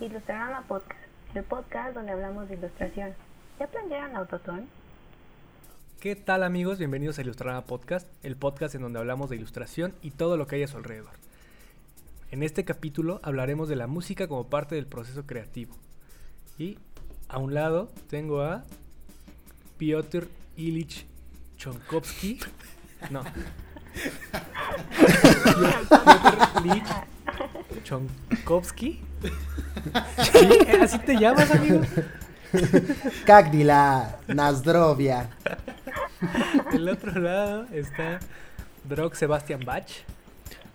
Ilustrarama Podcast, el podcast donde hablamos de ilustración. ¿Ya planearon Autotón? ¿Qué tal amigos? Bienvenidos a Ilustrarama Podcast, el podcast en donde hablamos de ilustración y todo lo que hay a su alrededor. En este capítulo hablaremos de la música como parte del proceso creativo. Y a un lado tengo a Piotr Ilich Chonkovsky. No. Piotr Ilich Chonkovsky. ¿Sí? ¿Así te llamas, amigo? Cagdila, Nazdrovia. Del otro lado está Drog Sebastian Bach.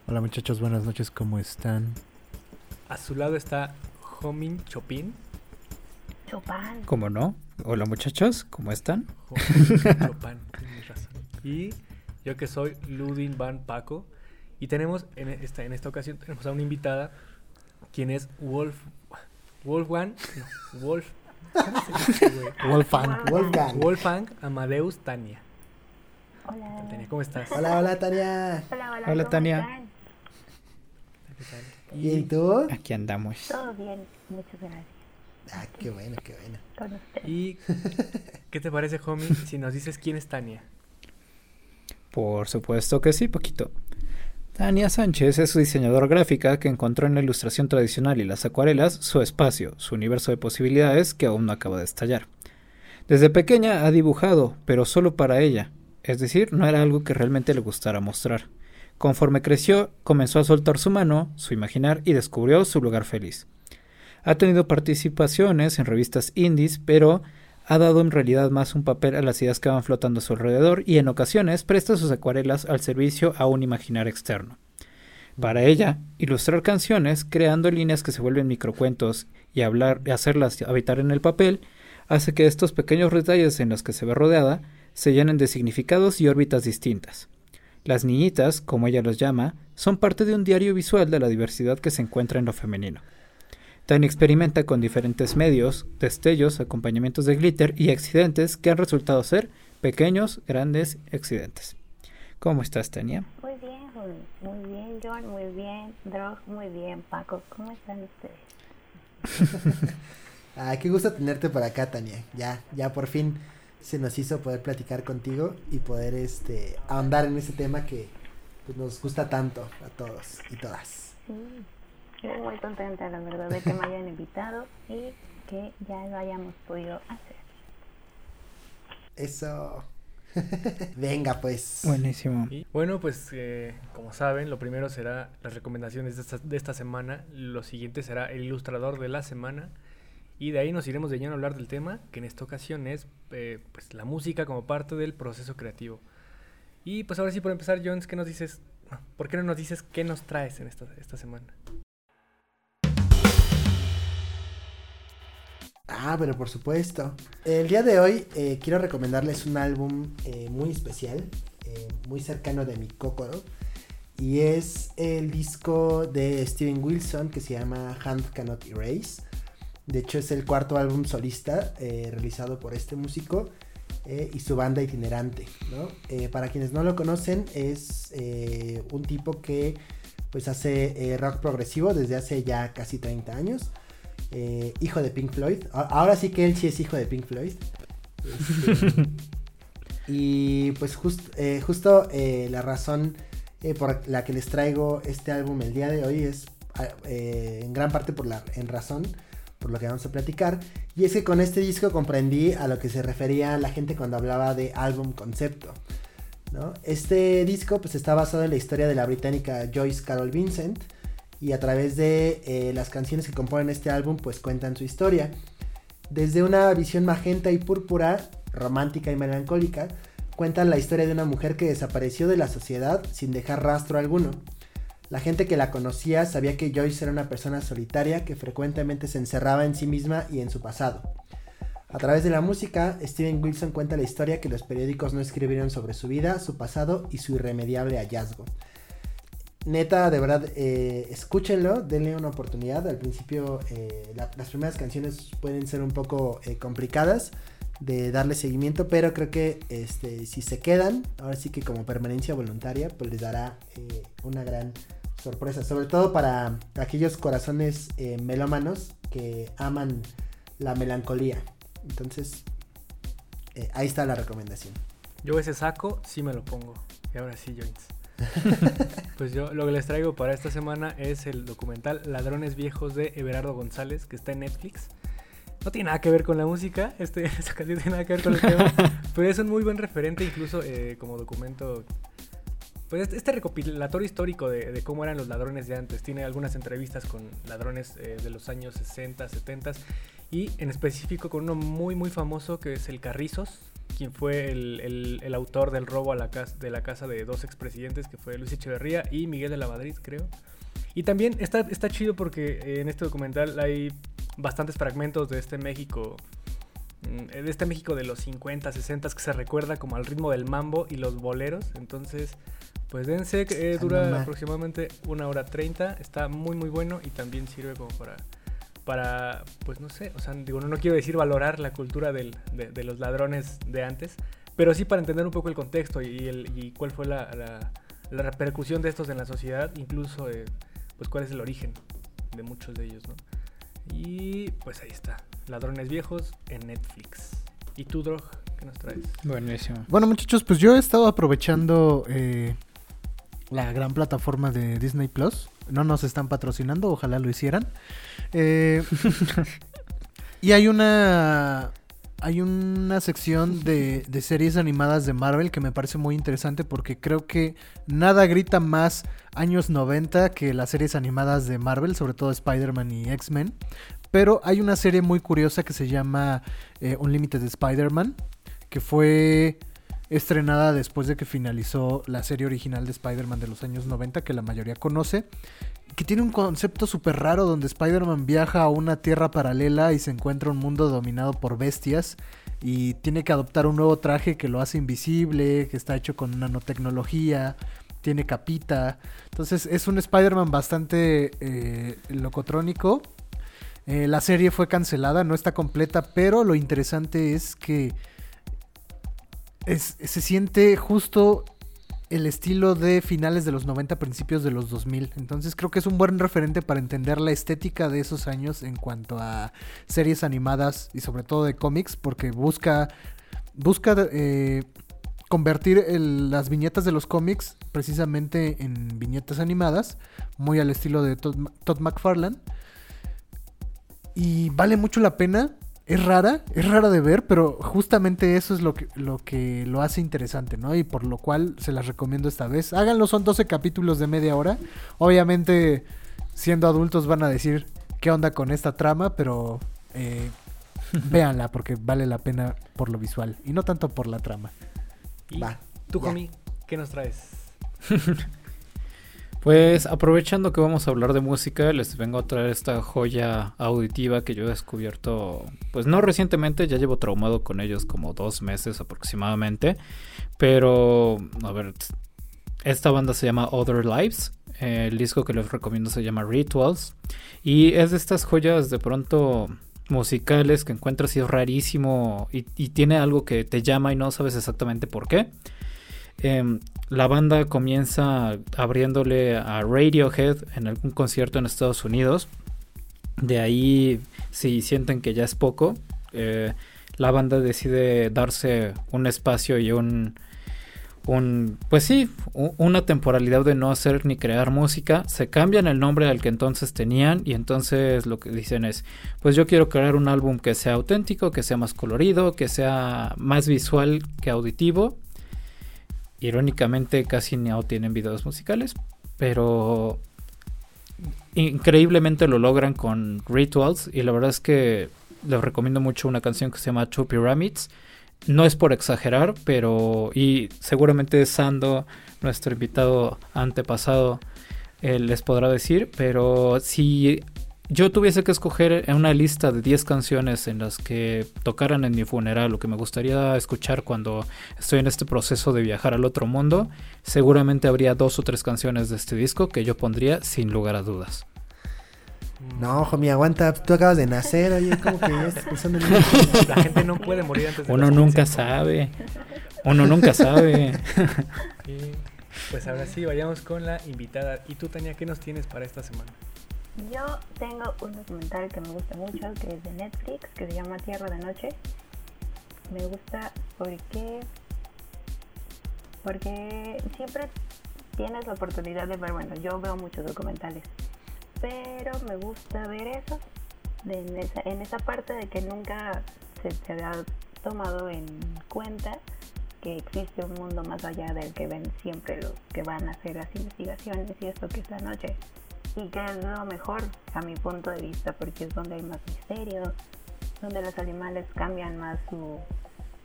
Hola muchachos, buenas noches, ¿cómo están? A su lado está Homin Chopin. Chopin. ¿Cómo no? Hola muchachos, ¿cómo están? Homin Chopin, tienes razón. Y yo que soy Ludin Van Paco. Y tenemos en esta, en esta ocasión tenemos a una invitada, quien es Wolf, Wolfgang, no, Wolf. Wolfgang. Wolfgang. Wolfgang Amadeus Tania. Hola. Tania, ¿cómo estás? Hola, hola, Tania. Hola, hola. Hola, ¿cómo Tania. ¿Y tú? Aquí andamos. Todo bien, muchas gracias. Ah, qué bueno, qué bueno. Con usted. ¿Y qué te parece, homie, si nos dices quién es Tania? Por supuesto que sí, poquito. Tania Sánchez es su diseñadora gráfica que encontró en la ilustración tradicional y las acuarelas su espacio, su universo de posibilidades que aún no acaba de estallar. Desde pequeña ha dibujado, pero solo para ella, es decir, no era algo que realmente le gustara mostrar. Conforme creció, comenzó a soltar su mano, su imaginar y descubrió su lugar feliz. Ha tenido participaciones en revistas indies, pero ha dado en realidad más un papel a las ideas que van flotando a su alrededor y en ocasiones presta sus acuarelas al servicio a un imaginar externo. Para ella, ilustrar canciones, creando líneas que se vuelven microcuentos y hablar hacerlas habitar en el papel, hace que estos pequeños detalles en los que se ve rodeada se llenen de significados y órbitas distintas. Las niñitas, como ella los llama, son parte de un diario visual de la diversidad que se encuentra en lo femenino. Tania experimenta con diferentes medios, destellos, acompañamientos de glitter y accidentes que han resultado ser pequeños, grandes accidentes. ¿Cómo estás, Tania? Muy bien, Juli. Muy bien, John. Muy bien. Drog. Muy bien, Paco. ¿Cómo están ustedes? Ah, qué gusto tenerte por acá, Tania. Ya, ya por fin se nos hizo poder platicar contigo y poder este ahondar en ese tema que pues, nos gusta tanto a todos y todas. Sí. Yo muy contenta, la verdad, de que me hayan invitado y que ya lo hayamos podido hacer. Eso. Venga, pues. Buenísimo. Y bueno, pues eh, como saben, lo primero será las recomendaciones de esta, de esta semana. Lo siguiente será el ilustrador de la semana. Y de ahí nos iremos de lleno a hablar del tema, que en esta ocasión es eh, pues, la música como parte del proceso creativo. Y pues ahora sí, por empezar, Jones, ¿qué nos dices? ¿Por qué no nos dices qué nos traes en esta, esta semana? Ah, pero por supuesto. El día de hoy eh, quiero recomendarles un álbum eh, muy especial, eh, muy cercano de mi cócoro. Y es el disco de Steven Wilson que se llama Hand Cannot Erase. De hecho es el cuarto álbum solista realizado por este músico y su banda itinerante. ¿no? Para quienes no lo conocen es un tipo que pues hace rock progresivo desde hace ya casi 30 años. Eh, hijo de Pink Floyd. Ahora sí que él sí es hijo de Pink Floyd. Este, y pues just- eh, justo eh, la razón por la que les traigo este álbum el día de hoy es ah, en gran parte por la en razón por lo que vamos a platicar y es que con este disco comprendí a lo que se refería la gente cuando hablaba de álbum concepto ¿no? este disco pues está basado en la historia de la británica Joyce Carol Vincent y a través de eh, las canciones que componen este álbum pues cuentan su historia desde una visión magenta y púrpura romántica y melancólica cuentan la historia de una mujer que desapareció de la sociedad sin dejar rastro alguno. La gente que la conocía sabía que Joyce era una persona solitaria que frecuentemente se encerraba en sí misma y en su pasado. A través de la música, Steven Wilson cuenta la historia que los periódicos no escribieron sobre su vida, su pasado y su irremediable hallazgo. Neta, de verdad, eh, escúchenlo, denle una oportunidad. Al principio, eh, la- las primeras canciones pueden ser un poco eh, complicadas de darle seguimiento, pero creo que este, si se quedan, ahora sí que como permanencia voluntaria, pues les dará eh, una gran sorpresa, sobre todo para aquellos corazones eh, melómanos que aman la melancolía. Entonces, eh, ahí está la recomendación. Yo ese saco sí me lo pongo. Y ahora sí, Joints. pues yo lo que les traigo para esta semana es el documental Ladrones Viejos de Everardo González, que está en Netflix. No tiene nada que ver con la música, este, esta canción tiene nada que ver con el tema, pero es un muy buen referente incluso eh, como documento. Pues este, este recopilatorio histórico de, de, cómo eran los ladrones de antes. Tiene algunas entrevistas con ladrones eh, de los años 60, 70 y en específico con uno muy muy famoso que es el Carrizos, quien fue el, el, el autor del robo a la casa, de la casa de dos expresidentes, que fue Luis Echeverría y Miguel de la Madrid, creo. Y también está, está chido porque en este documental hay bastantes fragmentos de este México, mm, de este México de los 50, 60 que se recuerda como al ritmo del mambo y los boleros. Entonces, pues dense, eh, dura aproximadamente una hora 30, está muy muy bueno y también sirve como para para, pues no sé, o sea, digo, no, no quiero decir valorar la cultura del, de, de, los ladrones de antes, pero sí para entender un poco el contexto y, el, y cuál fue la, la, la, repercusión de estos en la sociedad, incluso, eh, pues cuál es el origen de muchos de ellos, ¿no? Y pues ahí está, Ladrones Viejos en Netflix. ¿Y tú, Drog, qué nos traes? Buenísimo. Bueno, muchachos, pues yo he estado aprovechando eh, la gran plataforma de Disney Plus. No nos están patrocinando, ojalá lo hicieran. Eh, y hay una. Hay una sección de, de, series animadas de Marvel que me parece muy interesante porque creo que nada grita más años 90 que las series animadas de Marvel, sobre todo Spider-Man y X-Men. Pero hay una serie muy curiosa que se llama eh, Unlimited Spider-Man, que fue estrenada después de que finalizó la serie original de Spider-Man de los años 90, que la mayoría conoce, que tiene un concepto súper raro donde Spider-Man viaja a una tierra paralela y se encuentra un mundo dominado por bestias y tiene que adoptar un nuevo traje que lo hace invisible, que está hecho con nanotecnología, tiene capita. Entonces es un Spider-Man bastante eh, locotrónico. Eh, la serie fue cancelada, no está completa, pero lo interesante es que se siente justo el estilo de finales de los 90, principios de los 2000. Entonces creo que es un buen referente para entender la estética de esos años en cuanto a series animadas y sobre todo de cómics, porque busca, busca eh, convertir las viñetas de los cómics precisamente en viñetas animadas, muy al estilo de Todd, Todd McFarlane. Y vale mucho la pena es rara, es rara de ver, pero justamente eso es lo que, lo que lo hace interesante, ¿no? Y por lo cual se las recomiendo esta vez. Háganlo, son 12 capítulos de media hora. Obviamente, siendo adultos van a decir qué onda con esta trama, pero eh, véanla porque vale la pena por lo visual y no tanto por la trama. Y Va. Tú, Comi, ¿qué nos traes? Pues aprovechando que vamos a hablar de música, les vengo a traer esta joya auditiva que yo he descubierto, pues no recientemente, ya llevo traumado con ellos como dos meses aproximadamente, pero a ver, esta banda se llama Other Lives, el disco que les recomiendo se llama Rituals, y es de estas joyas de pronto musicales que encuentras y es rarísimo y, tiene algo que te llama y no sabes exactamente por qué. Eh, la banda comienza abriéndole a Radiohead en algún concierto en Estados Unidos. De ahí, si sienten que ya es poco, eh, la banda decide darse un espacio y un, un pues sí, una temporalidad de no hacer ni crear música. Se cambian el nombre al que entonces tenían y entonces lo que dicen es, pues yo quiero crear un álbum que sea auténtico, que sea más colorido, que sea más visual que auditivo Irónicamente casi no tienen videos musicales, pero increíblemente lo logran con Rituals y la verdad es que les recomiendo mucho una canción que se llama Two Pyramids. No es por exagerar, pero y seguramente Sando, nuestro invitado antepasado, eh, les podrá decir, pero si yo tuviese que escoger en una lista de 10 canciones en las que tocaran en mi funeral, lo que me gustaría escuchar cuando estoy en este proceso de viajar al otro mundo, seguramente habría dos o tres canciones de este disco que yo pondría sin lugar a dudas. No, homie, aguanta, tú acabas de nacer, oye, como que ya estás pensando en La gente no puede morir antes de Uno nunca sabe. Uno nunca sabe. sí. Pues ahora sí, vayamos con la invitada. ¿Y tú, Tania, qué nos tienes para esta semana? Yo tengo un documental que me gusta mucho, que es de Netflix, que se llama Tierra de Noche. Me gusta porque porque siempre tienes la oportunidad de ver, bueno, yo veo muchos documentales, pero me gusta ver eso, en, esa, en esa parte de que nunca se, se ha tomado en cuenta que existe un mundo más allá del que ven siempre los que van a hacer las investigaciones y esto que es la noche. Y que es lo mejor a mi punto de vista porque es donde hay más misterio, donde los animales cambian más su,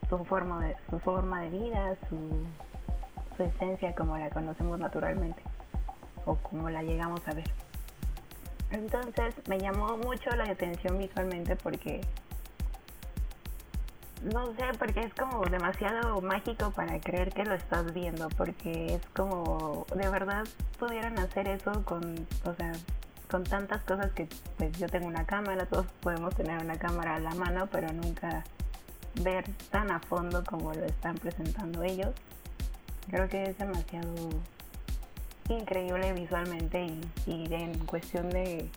su, forma, de, su forma de vida, su esencia como la conocemos naturalmente o como la llegamos a ver. Entonces me llamó mucho la atención visualmente porque no sé, porque es como demasiado mágico para creer que lo estás viendo, porque es como de verdad pudieran hacer eso con, o sea, con tantas cosas que pues yo tengo una cámara, todos podemos tener una cámara a la mano, pero nunca ver tan a fondo como lo están presentando ellos. Creo que es demasiado increíble visualmente y, y en cuestión de,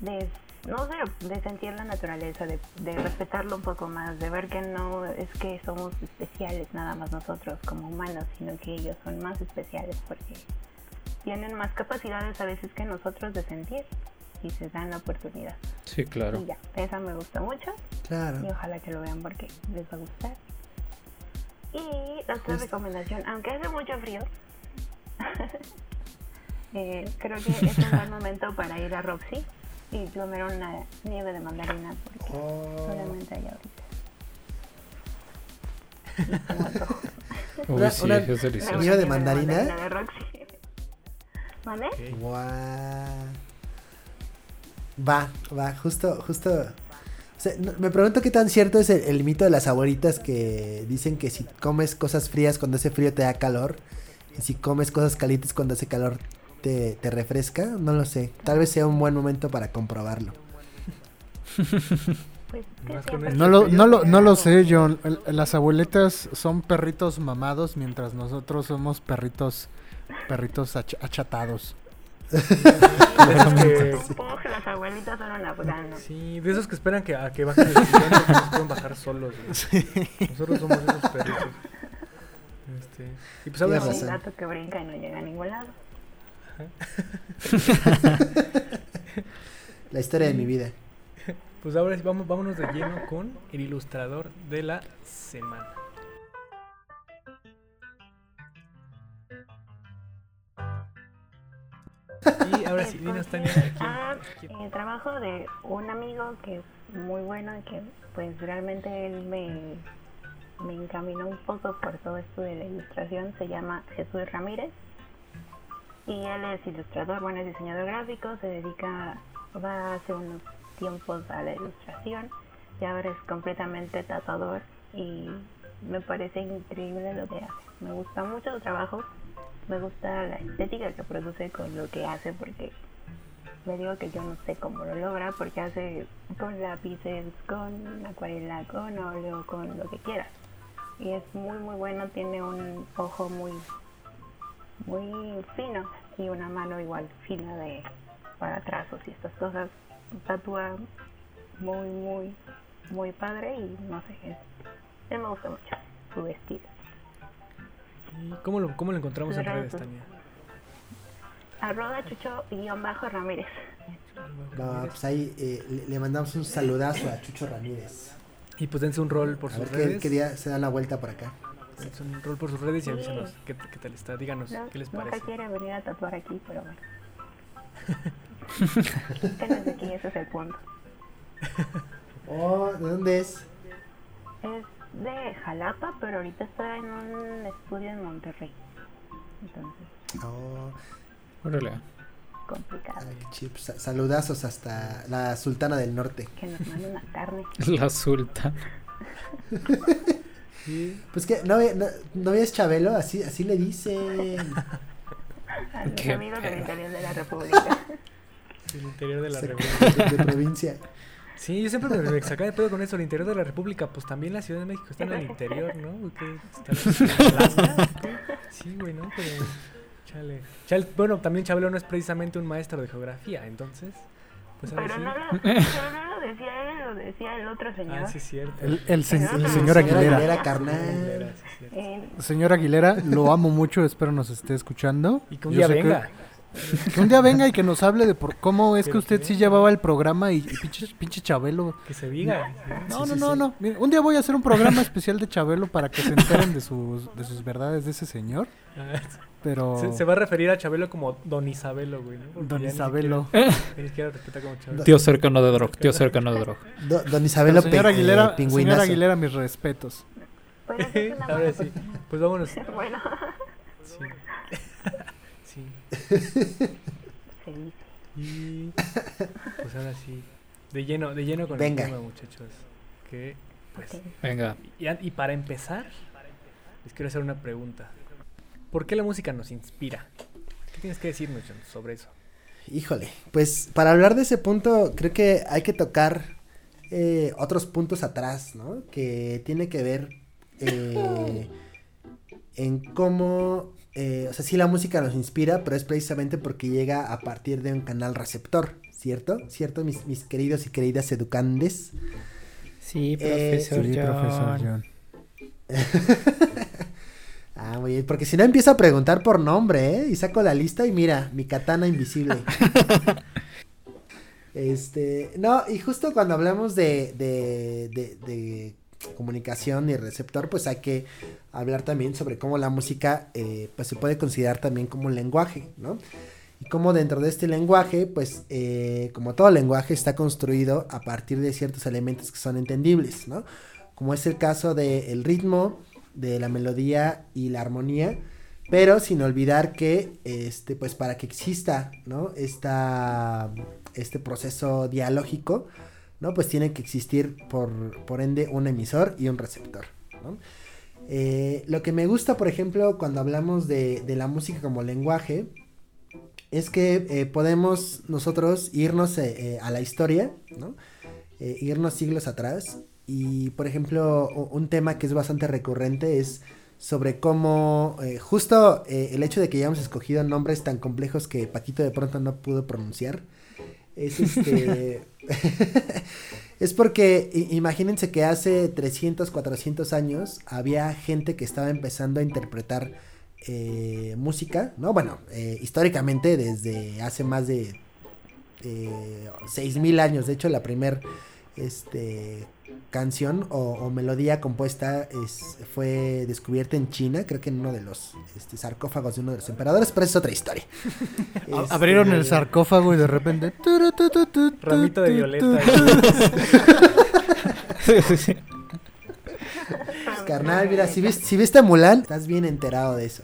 de no sé, de sentir la naturaleza, de, de, respetarlo un poco más, de ver que no es que somos especiales nada más nosotros como humanos, sino que ellos son más especiales porque tienen más capacidades a veces que nosotros de sentir y se dan la oportunidad. Sí, claro. Y ya, esa me gusta mucho. Claro. Y ojalá que lo vean porque les va a gustar. Y la otra Pues- recomendación, aunque hace mucho frío, eh, creo que es un buen momento para ir a Roxy y comer una nieve de mandarina porque Oh. solamente hay ahorita. Uy, Una- sí, una- es delicioso. ¿Nieve de mandarina? de Roxy. ¿Vale? Ok. Guau. Va, va, justo, justo. O sea, no- me pregunto qué tan cierto es el, el mito de las abuelitas que dicen que si comes cosas frías cuando hace frío te da calor. Y si comes cosas calientes cuando hace calor te, te refresca. No lo sé. Tal vez sea un buen momento para comprobarlo. Pues que este No lo, no lo, no lo sé, John. Las abueletas son perritos mamados mientras nosotros somos perritos perritos ach- achatados. De esos que- que las abuelitas son sí, de esos que esperan que, a que bajen el sillón porque nos pueden bajar solos. güey. Nosotros somos esos perritos. Este, y pues ahora Tienes sí, gato que brinca y no llega a ningún lado. La historia de mi vida. pues ahora sí, vamos, vámonos de lleno con el ilustrador de la semana. Y ahora sí, dinos Tania, ¿a quién- Ah, eh, trabajo de un amigo que es muy bueno y que pues realmente él me, me encaminó un poco por todo esto de la ilustración. Se llama Jesús Ramírez y él es ilustrador, bueno, es diseñador gráfico, se dedica, va hace unos tiempos a la ilustración y ahora es completamente tatuador y me parece increíble lo que hace. Me gusta mucho su trabajo, me gusta la estética que produce con lo que hace porque me digo que yo no sé cómo lo logra porque hace con lápices, con acuarela, con óleo, con lo que quiera. Y es muy muy bueno, tiene un ojo muy muy fino y una mano igual fina de para trazos y estas cosas. Tatúa muy muy muy padre y no sé, es, él me gusta mucho su estilo. ¿Y cómo lo, cómo lo encontramos en redes. Tania? Arroba chucho guion bajo Ramírez. Va, pues ahí eh, le, le mandamos un saludazo a Chucho Ramírez. Y pues dense un rol por A sus ver qué, redes. qué día se da la vuelta por acá. Un rol por sus redes y Sí. avísenos qué, qué tal está. Díganos No, qué les nunca parece. quiere venir a tatuar aquí, pero bueno. que no es de aquí, ese es el punto. Oh, ¿de dónde es? Es de Jalapa, pero ahorita está en un estudio en Monterrey. Entonces, Oh, Órale. complicado. ay. Sa- Saludazos hasta la Sultana del Norte. Que nos manden una carne. La sulta. Sí. Pues que no, no, no ves Chabelo, así, así le dicen. A mis Qué amigos del interior de la República. El interior de la Se- República. de, de provincia. Sí, yo siempre me, me sacaba de pedo con eso. El interior de la República, pues también la Ciudad de México está en el interior, ¿no? ¿Qué? ¿Está? Sí, güey, ¿no? Pero, chale. Chale, Bueno, también Chabelo no es precisamente un maestro de geografía, entonces. Pues Pero no, lo, pero no lo decía él, lo decía el otro señor. Ah, sí, es cierto. El, el se- el señor Señora Aguilera. Aguilera, carnal. Aguilera, sí, es cierto. Eh, Señor Aguilera, lo amo mucho, espero nos esté escuchando. Y que un Yo día sé que- venga. Que, un día venga y que nos hable de por cómo es que usted que sí venga. llevaba el programa y, y pinche, pinche Chabelo. Que se diga. No, Sí, no, sí, no, sí. no. Mira, un día voy a hacer un programa especial de Chabelo para que se enteren de sus, de sus verdades de ese señor. Pero... Se, se va a referir a Chabelo como Don Isabelo, güey, ¿no? Porque Don ni Isabelo. siquiera- Ni siquiera respeta como Chabelo. Tío cercano de Drog, tío cercano de Drog. Do- don Isabelo Señor Pe- eh, Aguilera, señor Pingüinazo. Aguilera, mis respetos. pero eso es una Ahora sí. Pues vámonos. Bueno, Sí. sí. Y pues ahora sí. De lleno, de lleno con Venga. el tema, muchachos. Que pues. Venga. Y, y para empezar, les quiero hacer una pregunta. ¿Por qué la música nos inspira? ¿Qué tienes que decirnos, John, sobre eso? Híjole, pues para hablar de ese punto creo que hay que tocar eh, otros puntos atrás, ¿no? Que tiene que ver eh, en cómo, eh, o sea, sí la música nos inspira, pero es precisamente porque llega a partir de un canal receptor, ¿cierto? ¿Cierto, mis, mis queridos y queridas educandes? Sí, Eh, profesor Sí, profesor John. Ah, muy bien, porque si no empiezo a preguntar por nombre, ¿eh? Y saco la lista y mira, mi katana invisible. este, no, y justo cuando hablamos de, de, de, de comunicación y receptor, pues hay que hablar también sobre cómo la música, eh, pues se puede considerar también como un lenguaje, ¿no? Y cómo dentro de este lenguaje, pues, eh, como todo lenguaje, está construido a partir de ciertos elementos que son entendibles, ¿no? Como es el caso del ritmo, de la melodía y la armonía, pero sin olvidar que, este, pues para que exista, ¿no? Esta, este proceso dialógico, ¿no? Pues tiene que existir por, por ende un emisor y un receptor. Eh, lo que me gusta, por ejemplo, cuando hablamos de, de la música como lenguaje, es que eh, podemos nosotros irnos eh, a la historia, ¿no? Irnos siglos atrás. Y, por ejemplo, un tema que es bastante recurrente es sobre cómo eh, justo eh, el hecho de que hayamos escogido nombres tan complejos que Paquito de pronto no pudo pronunciar. Es este... es porque imagínense que hace 300, 400 años había gente que estaba empezando a interpretar eh, música, ¿no? Bueno, históricamente desde hace más de eh, 6000 años. De hecho, la primer este, canción o, o melodía compuesta es, fue descubierta en China, creo que en uno de los este, sarcófagos de uno de los emperadores, pero es otra historia. A- Este, Abrieron el sarcófago y de repente... Ramito de violeta. pues, carnal, mira, si, vis- si viste Mulan, estás bien enterado de eso.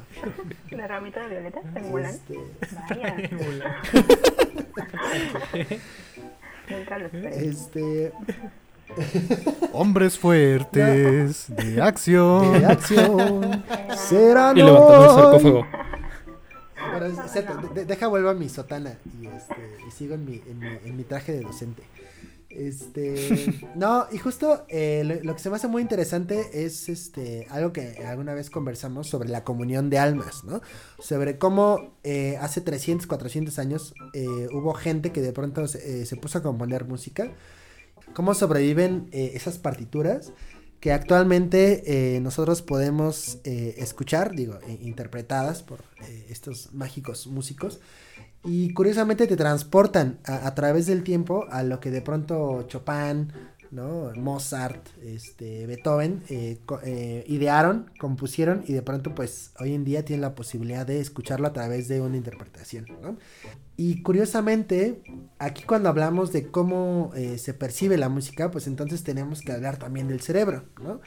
La ramita de violeta en Mulan. Este, Vaya, Mulan. nunca lo esperé. este, Hombres fuertes de acción. de acción serán Y levantando el sarcófago. Es- de- deja vuelvo a mi sotana y, este, y sigo en mi, en, mi, en mi traje de docente. Este, no, y justo eh, lo, lo que se me hace muy interesante es este algo que alguna vez conversamos sobre la comunión de almas, ¿no? Sobre cómo eh, hace 300, 400 años eh, hubo gente que de pronto se, eh, se puso a componer música. Cómo sobreviven eh, esas partituras que actualmente eh, nosotros podemos eh, escuchar, digo, interpretadas por estos mágicos músicos. Y curiosamente te transportan a, a través del tiempo a lo que de pronto Chopin, ¿no? Mozart, este, Beethoven eh, eh, idearon, compusieron y de pronto pues hoy en día tienen la posibilidad de escucharlo a través de una interpretación. ¿no? Y curiosamente, aquí cuando hablamos de cómo eh, se percibe la música, pues entonces tenemos que hablar también del cerebro, ¿no?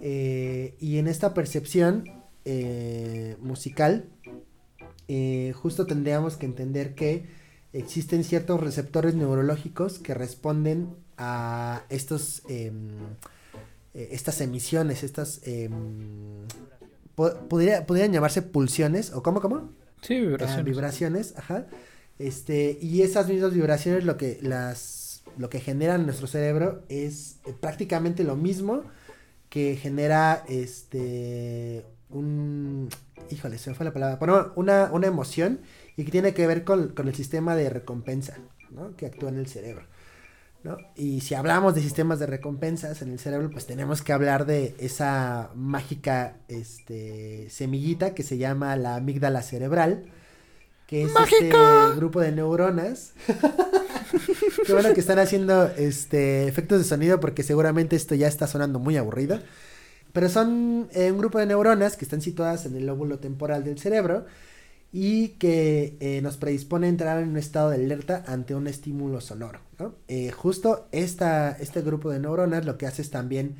Y en esta percepción musical, justo tendríamos que entender que existen ciertos receptores neurológicos que responden a estos em, eh, estas emisiones, estas em, po- podría- podrían llamarse pulsiones o cómo cómo Sí, Ah, vibraciones. vibraciones, ajá. Este, y esas mismas vibraciones lo que las lo que genera en nuestro cerebro es eh, prácticamente lo mismo que genera este un híjole, se me fue la palabra, bueno, una, una emoción y que tiene que ver con, con el sistema de recompensa, ¿no? Que actúa en el cerebro. ¿No? Y si hablamos de sistemas de recompensas en el cerebro, pues tenemos que hablar de esa mágica este, semillita que se llama la amígdala cerebral, que es este grupo de neuronas. Qué bueno que están haciendo este efectos de sonido porque seguramente esto ya está sonando muy aburrido. Pero son eh, un grupo de neuronas que están situadas en el lóbulo temporal del cerebro y que eh, nos predispone a entrar en un estado de alerta ante un estímulo sonoro. Eh, justo esta, este grupo de neuronas lo que hace es también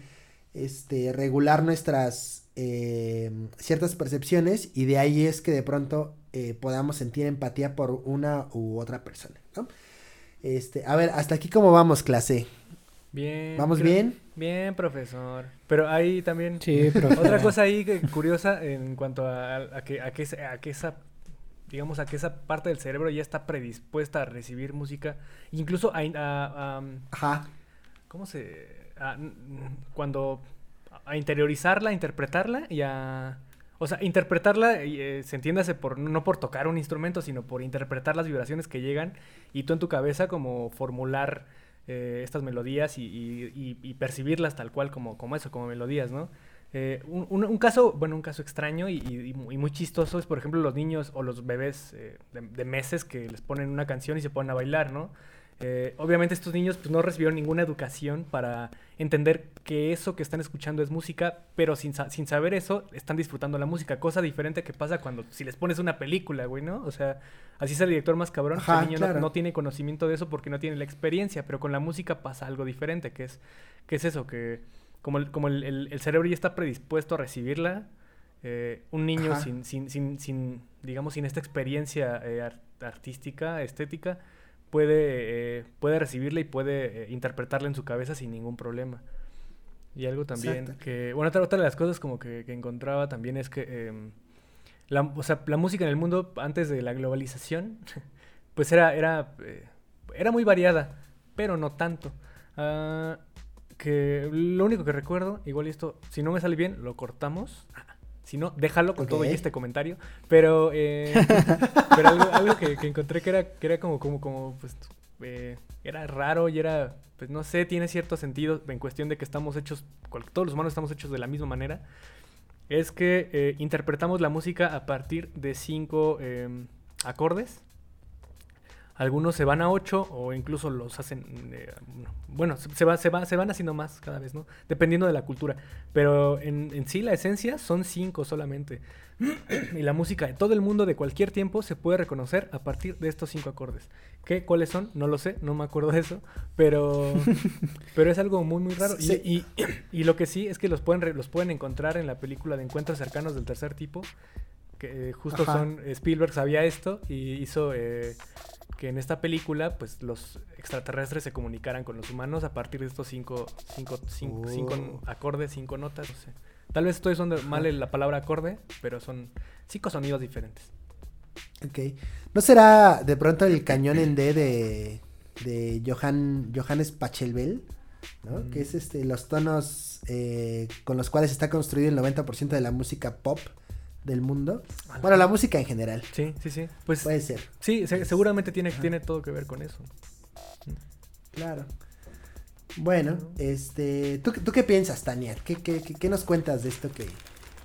este, regular nuestras eh, ciertas percepciones y de ahí es que de pronto podamos sentir empatía por una u otra persona. Este, a ver, hasta aquí cómo vamos, clase. Bien. ¿Vamos bien? Bien, profesor. Pero hay también Sí, otra cosa ahí que, curiosa en cuanto a, a que, a, que, a que esa digamos, a que esa parte del cerebro ya está predispuesta a recibir música, incluso a... a, Ajá. ¿Cómo se...? cuando... A interiorizarla, a interpretarla y a... O sea, interpretarla, eh, se entiéndase por, no por tocar un instrumento, sino por interpretar las vibraciones que llegan y tú en tu cabeza como formular eh, estas melodías y, y, y, percibirlas tal cual como, como eso, como melodías, ¿no? Eh, un, caso, bueno, un caso extraño y, muy, chistoso es, por ejemplo, los niños o los bebés eh, de, meses que les ponen una canción y se ponen a bailar, ¿no? Eh, obviamente estos niños pues, no recibieron ninguna educación para entender que eso que están escuchando es música, pero sin, sin saber eso están disfrutando la música, cosa diferente que pasa cuando si les pones una película, güey, ¿no? O sea, así es el director más cabrón, el niño no, tiene conocimiento de eso porque no tiene la experiencia, pero con la música pasa algo diferente, que es, que es eso, que como el, como el, el, cerebro ya está predispuesto a recibirla, eh, un niño sin, sin, sin, sin, digamos, sin esta experiencia eh, artística, estética, puede, eh, puede recibirla y puede interpretarla en su cabeza sin ningún problema. Y algo también que, bueno, otra, otra, de las cosas como que, que encontraba también es que, em, la, o sea, la música en el mundo antes de la globalización, pues era, era, era muy variada, pero no tanto. Uh, que lo único que recuerdo, igual esto, si no me sale bien, lo cortamos. Si no, déjalo con todo y este comentario. Pero, eh, pero algo, que, encontré que era, que era como, como, como, pues, eh, era raro y era, pues no sé, tiene cierto sentido en cuestión de que estamos hechos, todos los humanos estamos hechos de la misma manera. Es que eh, interpretamos la música a partir de cinco em, acordes algunos se van a 8 o incluso los hacen, eh, bueno, se, va, se, va, se van haciendo más cada vez, ¿no? Dependiendo de la cultura. Pero en, en sí la esencia son 5 solamente. y la música de todo el mundo de cualquier tiempo se puede reconocer a partir de estos 5 acordes. ¿Qué? ¿Cuáles son? No lo sé, no me acuerdo de eso. Pero, pero es algo muy, muy raro. Y, y, y, lo que sí es que los pueden, los pueden encontrar en la película de Encuentros Cercanos del Tercer Tipo. Que eh, justo son, Spielberg sabía esto y hizo... Eh, que en esta película, pues los extraterrestres se comunicaran con los humanos a partir de estos cinco, cinco, cinco, cinco oh. acordes, cinco notas, no sé. Tal vez estoy usando mal la palabra acorde, pero son cinco sonidos diferentes. Ok. ¿No será de pronto el cañón en D de, de Johann, Johannes Pachelbel? ¿no? Mm. Que es este, los tonos eh, con los cuales está construido el 90% de la música pop del mundo. Bueno, la música en general. Sí, sí, sí. Pues, Puede ser. Sí, seguramente tiene, tiene todo que ver con eso. Claro. Bueno, este, ¿tú, ¿tú qué piensas, Tania? ¿Qué, qué, qué, nos cuentas de esto que,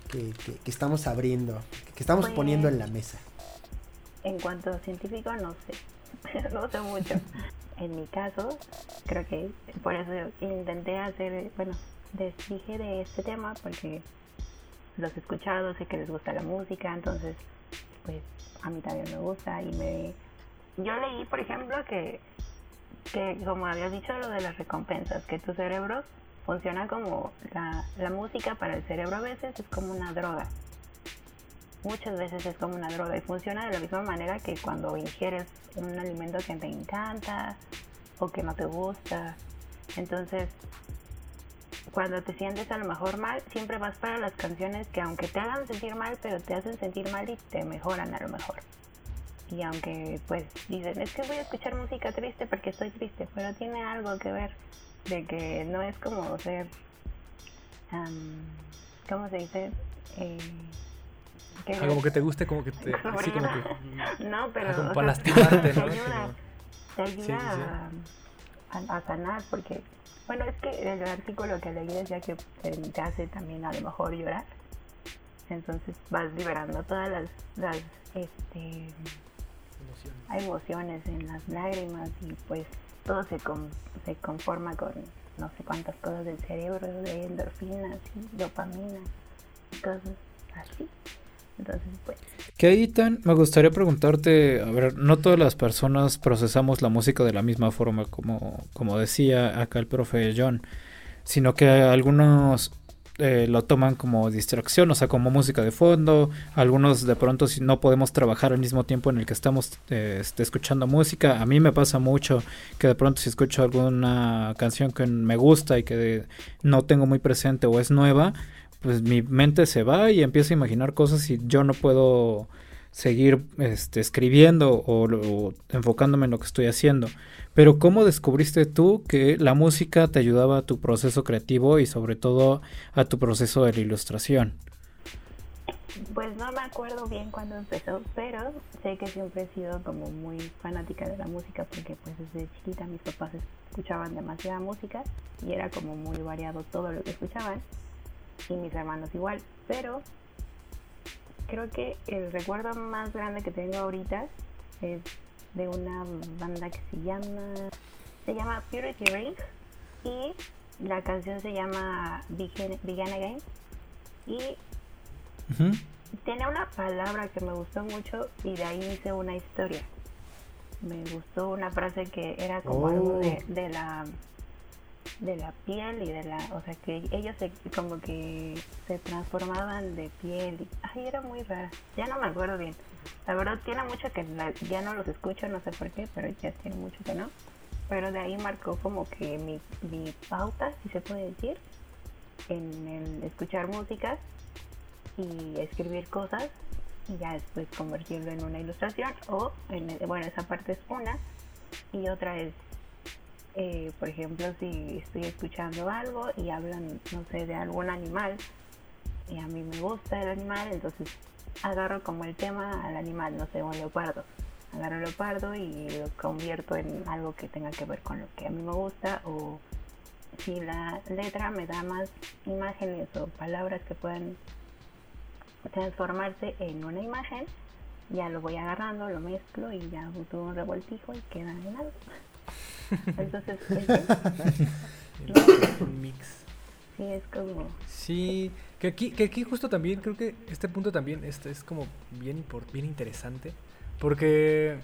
que, que estamos abriendo, que estamos pues, poniendo en la mesa? En cuanto a científico, no sé. no sé mucho. en mi caso, creo que por eso intenté hacer, bueno, les dije de este tema porque los he escuchado, sé que les gusta la música, entonces pues a mí también me gusta y me... Yo leí, por ejemplo, que, que como había dicho lo de las recompensas, que tu cerebro funciona como la, la música para el cerebro a veces es como una droga. Muchas veces es como una droga y funciona de la misma manera que cuando ingieres un alimento que te encanta o que no te gusta. Entonces, cuando te sientes a lo mejor mal, siempre vas para las canciones que aunque te hagan sentir mal, pero te hacen sentir mal y te mejoran a lo mejor. y aunque pues dicen, es que voy a escuchar música triste porque estoy triste, pero tiene algo que ver de que no es como ser, am, ¿cómo se dice? Eh, que Ah, como que te guste, como que te. Como que. no, pero Ah, como o para sea, lastimarte, te ¿no? ayuda, te Sí, sí, ayuda A, a- a sanar porque bueno es que el artículo que leí decía que te hace también a lo mejor llorar entonces vas liberando todas las, las este emociones en las lágrimas y pues todo se, con- se conforma con no sé cuántas cosas del cerebro, de endorfinas y dopamina y cosas así. Que ahí, Tan, me gustaría preguntarte, a ver, no todas las personas procesamos la música de la misma forma, como, como decía acá el profe John, sino que algunos eh, lo toman como distracción, o sea, como música de fondo, algunos de pronto si no podemos trabajar al mismo tiempo en el que estamos eh, este, escuchando música, a mí me pasa mucho que de pronto si escucho alguna canción que me gusta y que no tengo muy presente o es nueva, pues mi mente se va y empiezo a imaginar cosas y yo no puedo seguir este, escribiendo o, o enfocándome en lo que estoy haciendo. Pero ¿cómo descubriste tú que la música te ayudaba a tu proceso creativo y sobre todo a tu proceso de la ilustración? Pues no me acuerdo bien cuándo empezó, pero sé que siempre he sido como muy fanática de la música porque pues desde chiquita mis papás escuchaban demasiada música y era como muy variado todo lo que escuchaban y mis hermanos igual, pero creo que el recuerdo más grande que tengo ahorita es de una banda que se llama se llama Purity Ring y la canción se llama Begin, Begin Again y Ujú. tiene una palabra que me gustó mucho y de ahí hice una historia. Me gustó una frase que era como Oh. algo de, de la de la piel y de la, o sea que ellos se, como que se transformaban de piel. y- ay, era muy rara. Ya no me acuerdo bien. La verdad tiene mucho que la- ya no los escucho, no sé por qué, pero ya tiene mucho que no. Pero de ahí marcó como que mi, mi pauta, si se puede decir, en escuchar música y escribir cosas y ya después convertirlo en una ilustración o en bueno esa parte es una y otra es eh, por ejemplo si estoy escuchando algo y hablan no sé de algún animal y a mí me gusta el animal entonces agarro como el tema al animal no sé un leopardo agarro el leopardo y lo convierto en algo que tenga que ver con lo que a mí me gusta o si la letra me da más imágenes o palabras que puedan transformarse en una imagen, ya lo voy agarrando, lo mezclo y ya hago todo un revoltijo y queda en algo. Entonces, ese- Un mix. sí es como... Sí, que aquí, que aquí justo también creo que este punto también este es como bien, bien interesante. Porque,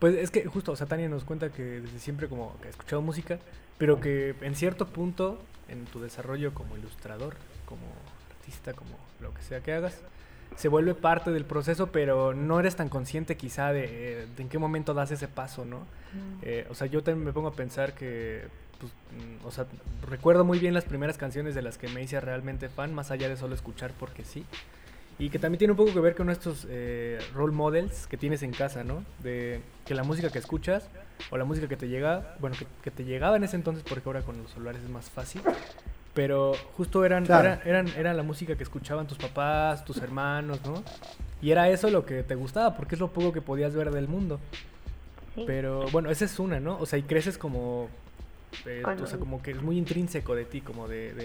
pues es que justo, o sea, Tania nos cuenta que desde siempre como que ha escuchado música, pero que en cierto punto en tu desarrollo como ilustrador, como artista, como lo que sea que hagas, se vuelve parte del proceso, pero no eres tan consciente quizá de, eh, de en qué momento das ese paso, ¿no? Eh, o sea, yo también me pongo a pensar que, pues, mm, o sea, recuerdo muy bien las primeras canciones de las que me hice realmente fan, más allá de solo escuchar porque sí. Y que también tiene un poco que ver con estos eh, role models que tienes en casa, ¿no? De que la música que escuchas o la música que te llega, bueno, que, que te llegaba en ese entonces porque ahora con los celulares es más fácil. Pero justo eran, Claro. era, eran, era la música que escuchaban tus papás, tus hermanos, ¿no? Y era eso lo que te gustaba, porque es lo poco que podías ver del mundo. Sí, Pero bueno, esa es una, ¿no? O sea, y creces como. eh, Con- o sea, como que es muy intrínseco de ti, como de, de,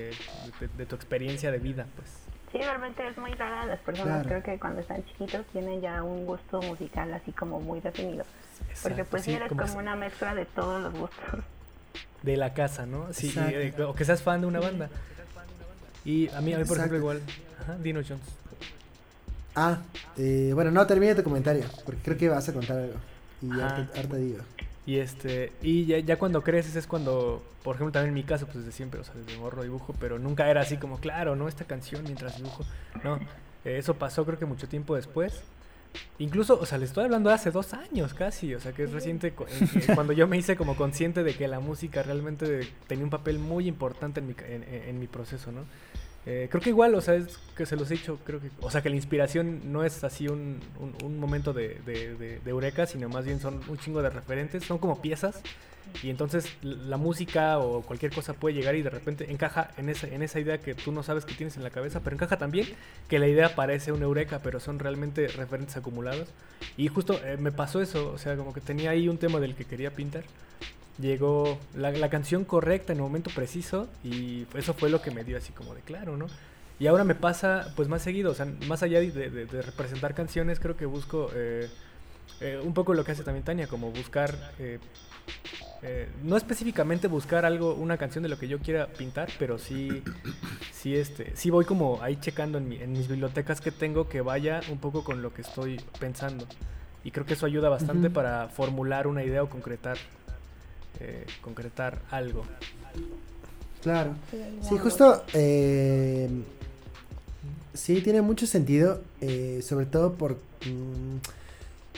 de- de tu experiencia de vida, pues. sí, realmente es muy rara las personas, Claro. creo que cuando están chiquitos tienen ya un gusto musical así como muy definido. Porque pues sí, eres como como una mezcla de todos los gustos. De la casa, ¿no? Sí, y, eh, o que seas fan de una banda. Y a mí, a mí por Exacto. ejemplo, igual. Ajá, Dino Jones. Ah, eh, bueno, no, termine tu comentario, porque creo que vas a contar algo. Y ahorita digo. Y este, y ya, ya cuando creces es cuando, por ejemplo, también en mi caso, pues desde siempre, o sea, desde morro dibujo, pero nunca era así como, claro, ¿no? Esta canción mientras dibujo. No, eh, eso pasó creo que mucho tiempo después. Incluso, o sea, le estoy hablando de hace dos años casi, o sea, que es reciente cu- cuando yo me hice como consciente de que la música realmente tenía un papel muy importante en mi, en- en mi proceso, ¿no? Eh, creo que igual, o sea, es que se los he dicho, creo que, o sea, que la inspiración no es así un, un, un momento de, de, de, de eureka, sino más bien son un chingo de referentes, son como piezas y entonces la música o cualquier cosa puede llegar y de repente encaja en esa, en esa idea que tú no sabes que tienes en la cabeza, pero encaja también que la idea parece un eureka, pero son realmente referentes acumulados. Y justo eh, me pasó eso, o sea, como que tenía ahí un tema del que quería pintar. Llegó la, la canción correcta en el momento preciso y eso fue lo que me dio así como de claro, ¿no? Y ahora me pasa pues más seguido, o sea, más allá de, de, de representar canciones, creo que busco eh, eh, un poco lo que hace también Tania, como buscar eh, eh, no específicamente buscar algo, una canción de lo que yo quiera pintar, pero sí, sí, este, sí voy como ahí checando en, mi, en mis bibliotecas que tengo que vaya un poco con lo que estoy pensando. Y creo que eso ayuda bastante para formular una idea o concretar, eh, concretar algo. Claro. Sí, justo. eh, sí, tiene mucho sentido. eh, sobre todo por. mm,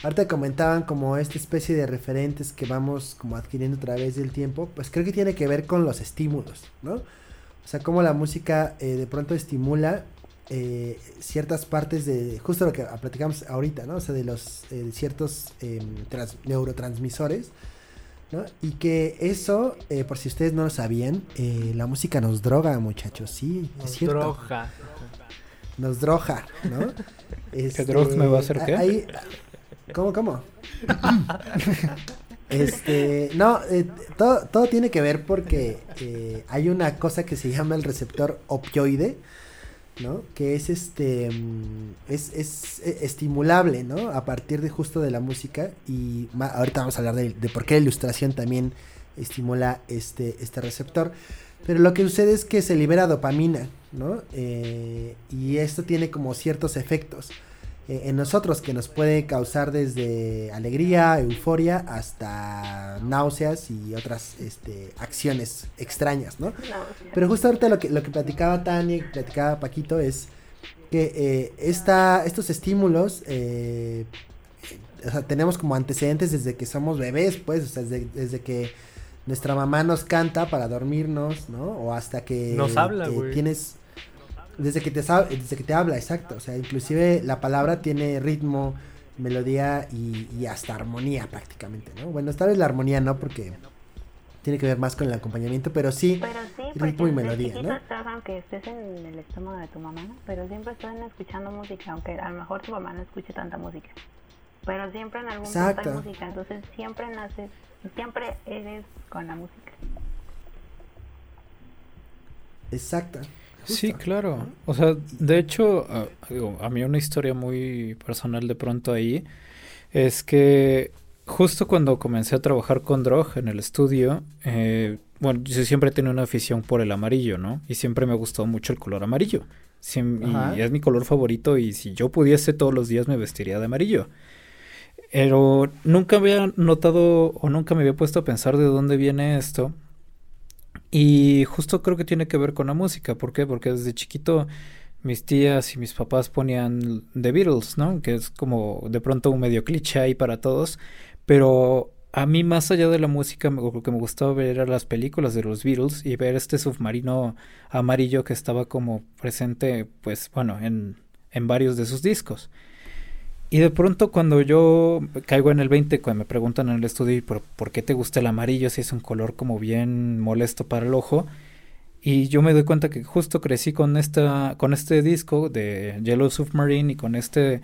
ahorita comentaban como esta especie de referentes que vamos como adquiriendo a través del tiempo. Pues creo que tiene que ver con los estímulos, ¿no? O sea, cómo la música eh, de pronto estimula eh, ciertas partes de. Justo lo que platicamos ahorita, ¿no? O sea, de los eh, ciertos em, trans- neurotransmisores. ¿No? Y que eso, eh, por si ustedes no lo sabían, eh, la música nos droga, muchachos, sí, es cierto. Droga. Nos droga, ¿no? Este, droga me va a hacer qué? ahí- ¿Cómo, cómo? este, no, eh, todo, todo tiene que ver porque eh, hay una cosa que se llama el receptor opioide, ¿no? Que es este, mm, es, es eh, estimulable, ¿no? A partir de justo de la música y ahorita vamos a hablar de, de por qué la ilustración también estimula este, este receptor. Pero lo que sucede es que se libera dopamina, ¿no? Eh, y esto tiene como ciertos efectos eh, en nosotros que nos puede causar desde alegría, euforia, hasta náuseas y otras este, acciones extrañas, ¿no? Pero justo ahorita lo que, lo que platicaba Tania y platicaba Paquito es que eh, esta, estos estímulos, eh, o sea, tenemos como antecedentes desde que somos bebés, pues, o sea, desde, desde que nuestra mamá nos canta para dormirnos, ¿no? O hasta que Nos habla, eh, güey. tienes desde que te desde que te habla, exacto, o sea, inclusive la palabra tiene ritmo, melodía y, y hasta armonía prácticamente, ¿no? Bueno, tal vez la armonía no porque tiene que ver más con el acompañamiento, pero sí, Pero sí, ritmo y melodía, ¿no? estás, aunque estés en el estómago de tu mamá, ¿no? Pero siempre están escuchando música, aunque a lo mejor tu mamá no escuche tanta música. Pero siempre en algún punto Exacto. hay música, entonces siempre naces, siempre eres con la música. exacto. Sí, claro. O sea, de hecho, ah, digo, a mí una historia muy personal de pronto ahí es que justo cuando comencé a trabajar con Drog en el estudio, eh, bueno, yo siempre he tenido una afición por el amarillo, ¿no? Y siempre me gustó mucho el color amarillo. Siem- y es mi color favorito y si yo pudiese todos los días me vestiría de amarillo. Pero nunca había notado o nunca me había puesto a pensar de dónde viene esto. Y justo creo que tiene que ver con la música. ¿Por qué? Porque desde chiquito mis tías y mis papás ponían The Beatles, ¿no? Que es como de pronto un medio cliché ahí para todos. Pero a mí más allá de la música, lo que me gustaba ver era las películas de los Beatles y ver este submarino amarillo que estaba como presente, pues bueno, en, en varios de sus discos. Y de pronto cuando yo caigo en el 20, cuando me preguntan en el estudio "¿Y por, por qué te gusta el amarillo si es un color como bien molesto para el ojo, y yo me doy cuenta que justo crecí con esta, con este disco de Yellow Submarine y con este,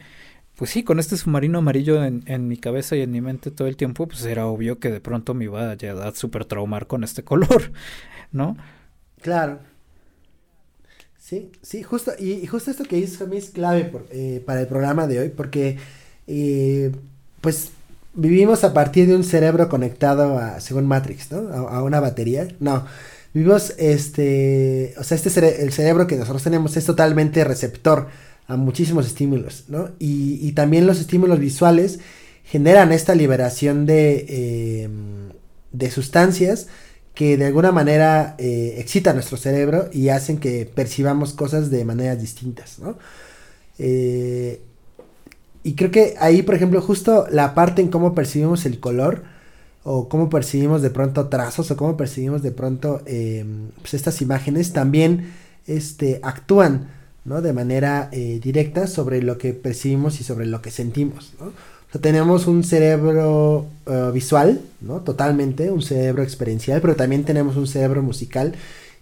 pues sí, con este submarino amarillo en, en mi cabeza y en mi mente todo el tiempo, pues era obvio que de pronto me iba a a super traumar con este color, ¿no? Claro. Sí, sí, justo, y, y justo esto que dices para mí es clave por- eh, para el programa de hoy, porque eh, pues vivimos a partir de un cerebro conectado a, según Matrix, ¿no? A, a una batería. No, vivimos, este, o sea, este cere- el cerebro que nosotros tenemos es totalmente receptor a muchísimos estímulos, ¿no? Y, y también los estímulos visuales generan esta liberación de, eh, de sustancias que de alguna manera eh, excitan nuestro cerebro y hacen que percibamos cosas de maneras distintas, ¿no? Eh, y creo que ahí, por ejemplo, justo la parte en cómo percibimos el color, o cómo percibimos de pronto trazos, o cómo percibimos de pronto eh, pues estas imágenes, también este, actúan ¿no? de manera eh, directa sobre lo que percibimos y sobre lo que sentimos. ¿no? O sea, tenemos un cerebro eh, visual, ¿no? totalmente, un cerebro experiencial, pero también tenemos un cerebro musical.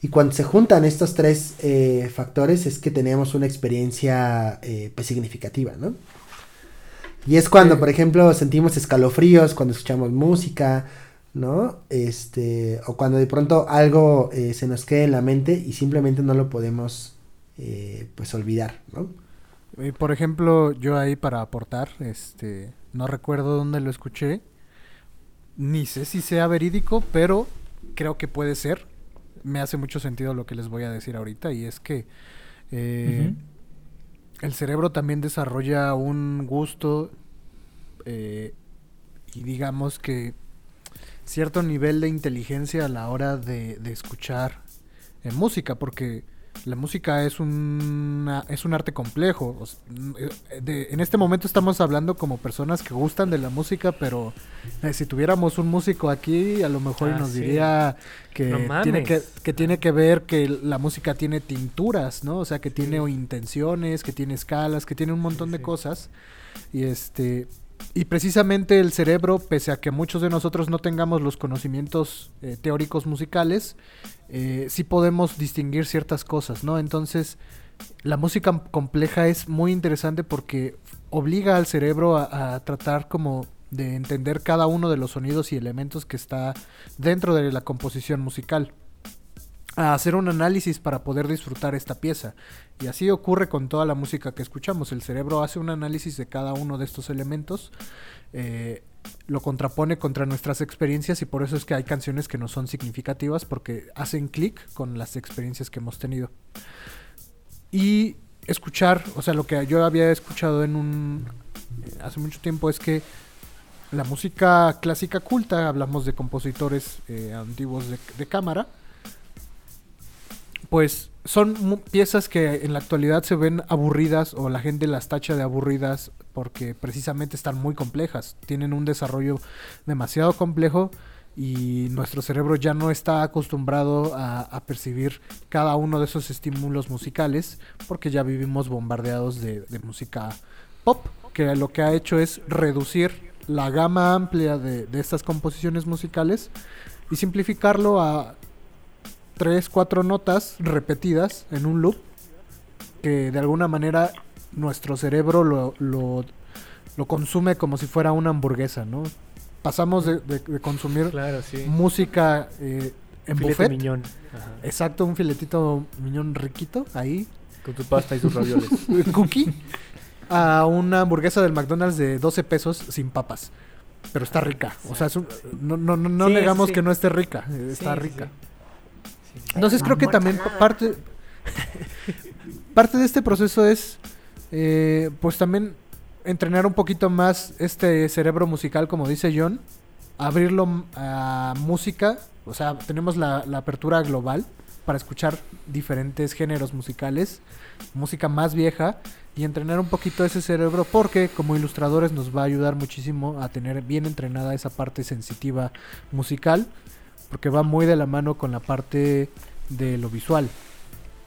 Y cuando se juntan estos tres eh, factores es que tenemos una experiencia pues, significativa, ¿no? Y es cuando, por ejemplo, sentimos escalofríos cuando escuchamos música, ¿no? Este, o cuando de pronto algo se nos queda en la mente y simplemente no lo podemos eh, pues olvidar, ¿no? Por ejemplo, yo ahí para aportar, este, no recuerdo dónde lo escuché, ni sé si sea verídico, pero creo que puede ser. Me hace mucho sentido lo que les voy a decir ahorita y es que eh, el cerebro también desarrolla un gusto eh, y digamos que cierto nivel de inteligencia a la hora de, de escuchar música, porque la música es, es un arte complejo. en este momento estamos hablando como personas que gustan de la música, pero eh, si tuviéramos un músico aquí, a lo mejor ah, nos diría que, tiene que, que, tiene que ver que la música tiene tinturas, ¿no? O sea, que tiene intenciones, que tiene escalas, que tiene un montón de cosas. Y este y precisamente el cerebro, pese a que muchos de nosotros no tengamos los conocimientos eh, teóricos musicales, eh, sí podemos distinguir ciertas cosas, ¿no? Entonces, la música compleja es muy interesante porque obliga al cerebro a, tratar como de entender cada uno de los sonidos y elementos que está dentro de la composición musical a hacer un análisis para poder disfrutar esta pieza. Y así ocurre con toda la música que escuchamos. El cerebro hace un análisis de cada uno de estos elementos, eh, lo contrapone contra nuestras experiencias y por eso es que hay canciones que no son significativas porque hacen clic con las experiencias que hemos tenido. Y escuchar, o sea, lo que yo había escuchado en un... Eh, hace mucho tiempo es que la música clásica culta, hablamos de compositores eh, antiguos de cámara, pues son piezas que en la actualidad se ven aburridas o la gente las tacha de aburridas porque precisamente están muy complejas, tienen un desarrollo demasiado complejo y nuestro cerebro ya no está acostumbrado a, percibir cada uno de esos estímulos musicales porque ya vivimos bombardeados de, música pop, que lo que ha hecho es reducir la gama amplia de, de estas composiciones musicales y simplificarlo a tres, cuatro notas repetidas en un loop que de alguna manera nuestro cerebro lo, lo, consume como si fuera una hamburguesa, ¿no? Pasamos de, consumir música eh, en buffet. Miñón. Exacto, un filetito miñón riquito ahí. Con tu pasta y sus ravioles. Cookie. A una hamburguesa del McDonald's de 12 pesos sin papas. Pero está rica. O sea, no, no, no, negamos que no esté rica. Está rica. Entonces creo que también parte, parte de este proceso es, eh, pues también entrenar un poquito más este cerebro musical, como dice John, abrirlo a música, o sea, tenemos la, apertura global para escuchar diferentes géneros musicales, música más vieja y entrenar un poquito ese cerebro porque como ilustradores nos va a ayudar muchísimo a tener bien entrenada esa parte sensitiva musical porque va muy de la mano con la parte de lo visual.